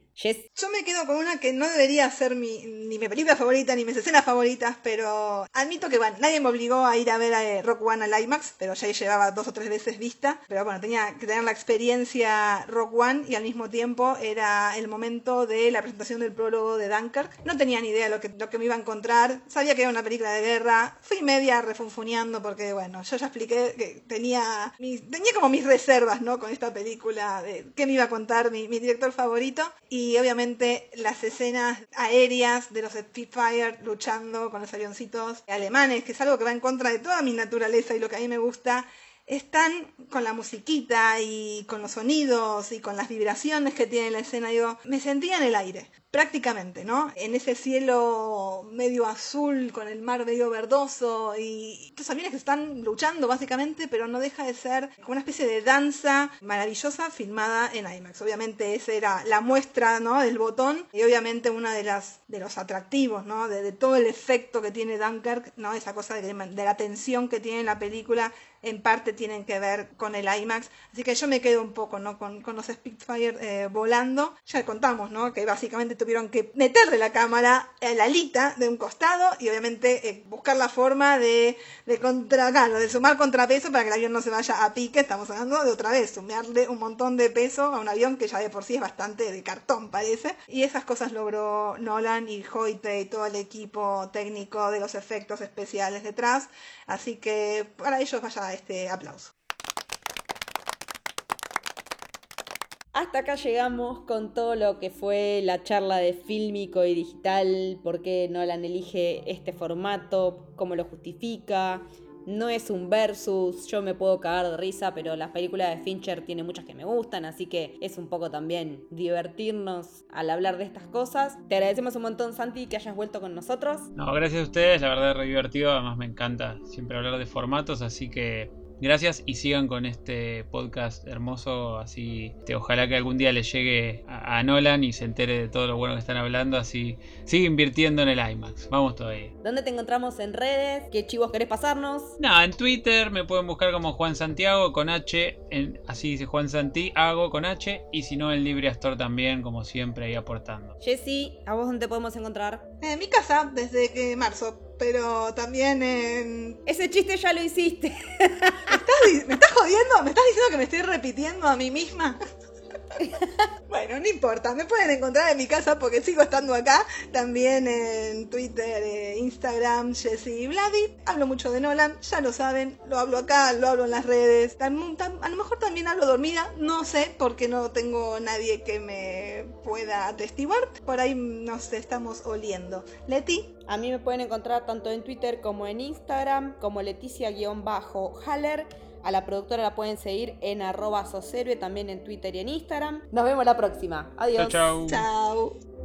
Yo me quedo con una que no debería ser mi, ni mi película favorita ni mis escenas favoritas, pero admito que bueno, nadie me obligó a ir a ver a eh, Rock One al IMAX, pero ya llevaba dos o tres veces vista. Pero bueno, tenía que tener la experiencia Rock One y al mismo tiempo era el momento de la presentación del prólogo de Dunkirk. No tenía ni idea de lo que, lo que me iba a encontrar. Sabía que era una película de guerra. Fui media refunfuneando porque, bueno, yo ya expliqué que tenía, tenía como mis reservas, ¿no? Con esta película de qué me iba a contar mi, mi director favorito. Y y obviamente las escenas aéreas de los Spitfire luchando con los avioncitos alemanes, que es algo que va en contra de toda mi naturaleza y lo que a mí me gusta, están con la musiquita y con los sonidos y con las vibraciones que tiene la escena, digo, me sentía en el aire prácticamente, ¿no? En ese cielo medio azul, con el mar medio verdoso y estos aviones que están luchando básicamente, pero no deja de ser como una especie de danza maravillosa filmada en IMAX. Obviamente esa era la muestra, ¿no? Del botón y obviamente una de las de los atractivos, ¿no? De, todo el efecto que tiene Dunkirk, ¿no? Esa cosa de, la tensión que tiene la película en parte tienen que ver con el IMAX. Así que yo me quedo un poco ¿no? con, con los Spitfire eh, volando. Ya contamos ¿no? que básicamente tuvieron que meterle la cámara a la alita de un costado y obviamente eh, buscar la forma de, de, contra, de sumar contrapeso para que el avión no se vaya a pique. Estamos hablando de otra vez, sumarle un montón de peso a un avión que ya de por sí es bastante de cartón, parece. Y esas cosas logró Nolan y Hoyte y todo el equipo técnico de los efectos especiales detrás. Así que para ellos vaya este aplauso. Hasta acá llegamos con todo lo que fue la charla de fílmico y digital, por qué Nolan elige este formato, cómo lo justifica. No es un versus, yo me puedo cagar de risa, pero las películas de Fincher tienen muchas que me gustan, así que es un poco también divertirnos al hablar de estas cosas. Te agradecemos un montón, Santi, que hayas vuelto con nosotros. No, gracias a ustedes, la verdad es re divertido, además me encanta siempre hablar de formatos, así que Gracias y sigan con este podcast hermoso. Así, te, ojalá que algún día le llegue a, a, Nolan y se entere de todo lo bueno que están hablando. Así, sigue invirtiendo en el IMAX. Vamos todavía. ¿Dónde te encontramos en redes? ¿Qué chivos querés pasarnos? Nada, en Twitter me pueden buscar como Juan Santiago con H. En, así dice Juan Santiago con H. Y si no, en Libre Store también, como siempre, ahí aportando. Jessy, ¿a vos dónde te podemos encontrar? En mi casa, desde que marzo pero también en... Ese chiste ya lo hiciste. ¿Me estás, ¿Me estás jodiendo? ¿Me estás diciendo que me estoy repitiendo a mí misma? bueno, no importa, me pueden encontrar en mi casa porque sigo estando acá. También en Twitter, eh, Instagram, Jessy Vladi. Hablo mucho de Nolan, ya lo saben, lo hablo acá, lo hablo en las redes. a lo mejor también hablo dormida, no sé, porque no tengo nadie que me pueda atestiguar. Por ahí nos estamos oliendo. Leti. A mí me pueden encontrar tanto en Twitter como en Instagram, como Leticia-Haller. A la productora la pueden seguir en arroba también en Twitter y en Instagram. Nos vemos la próxima. Adiós. Chao. Chao.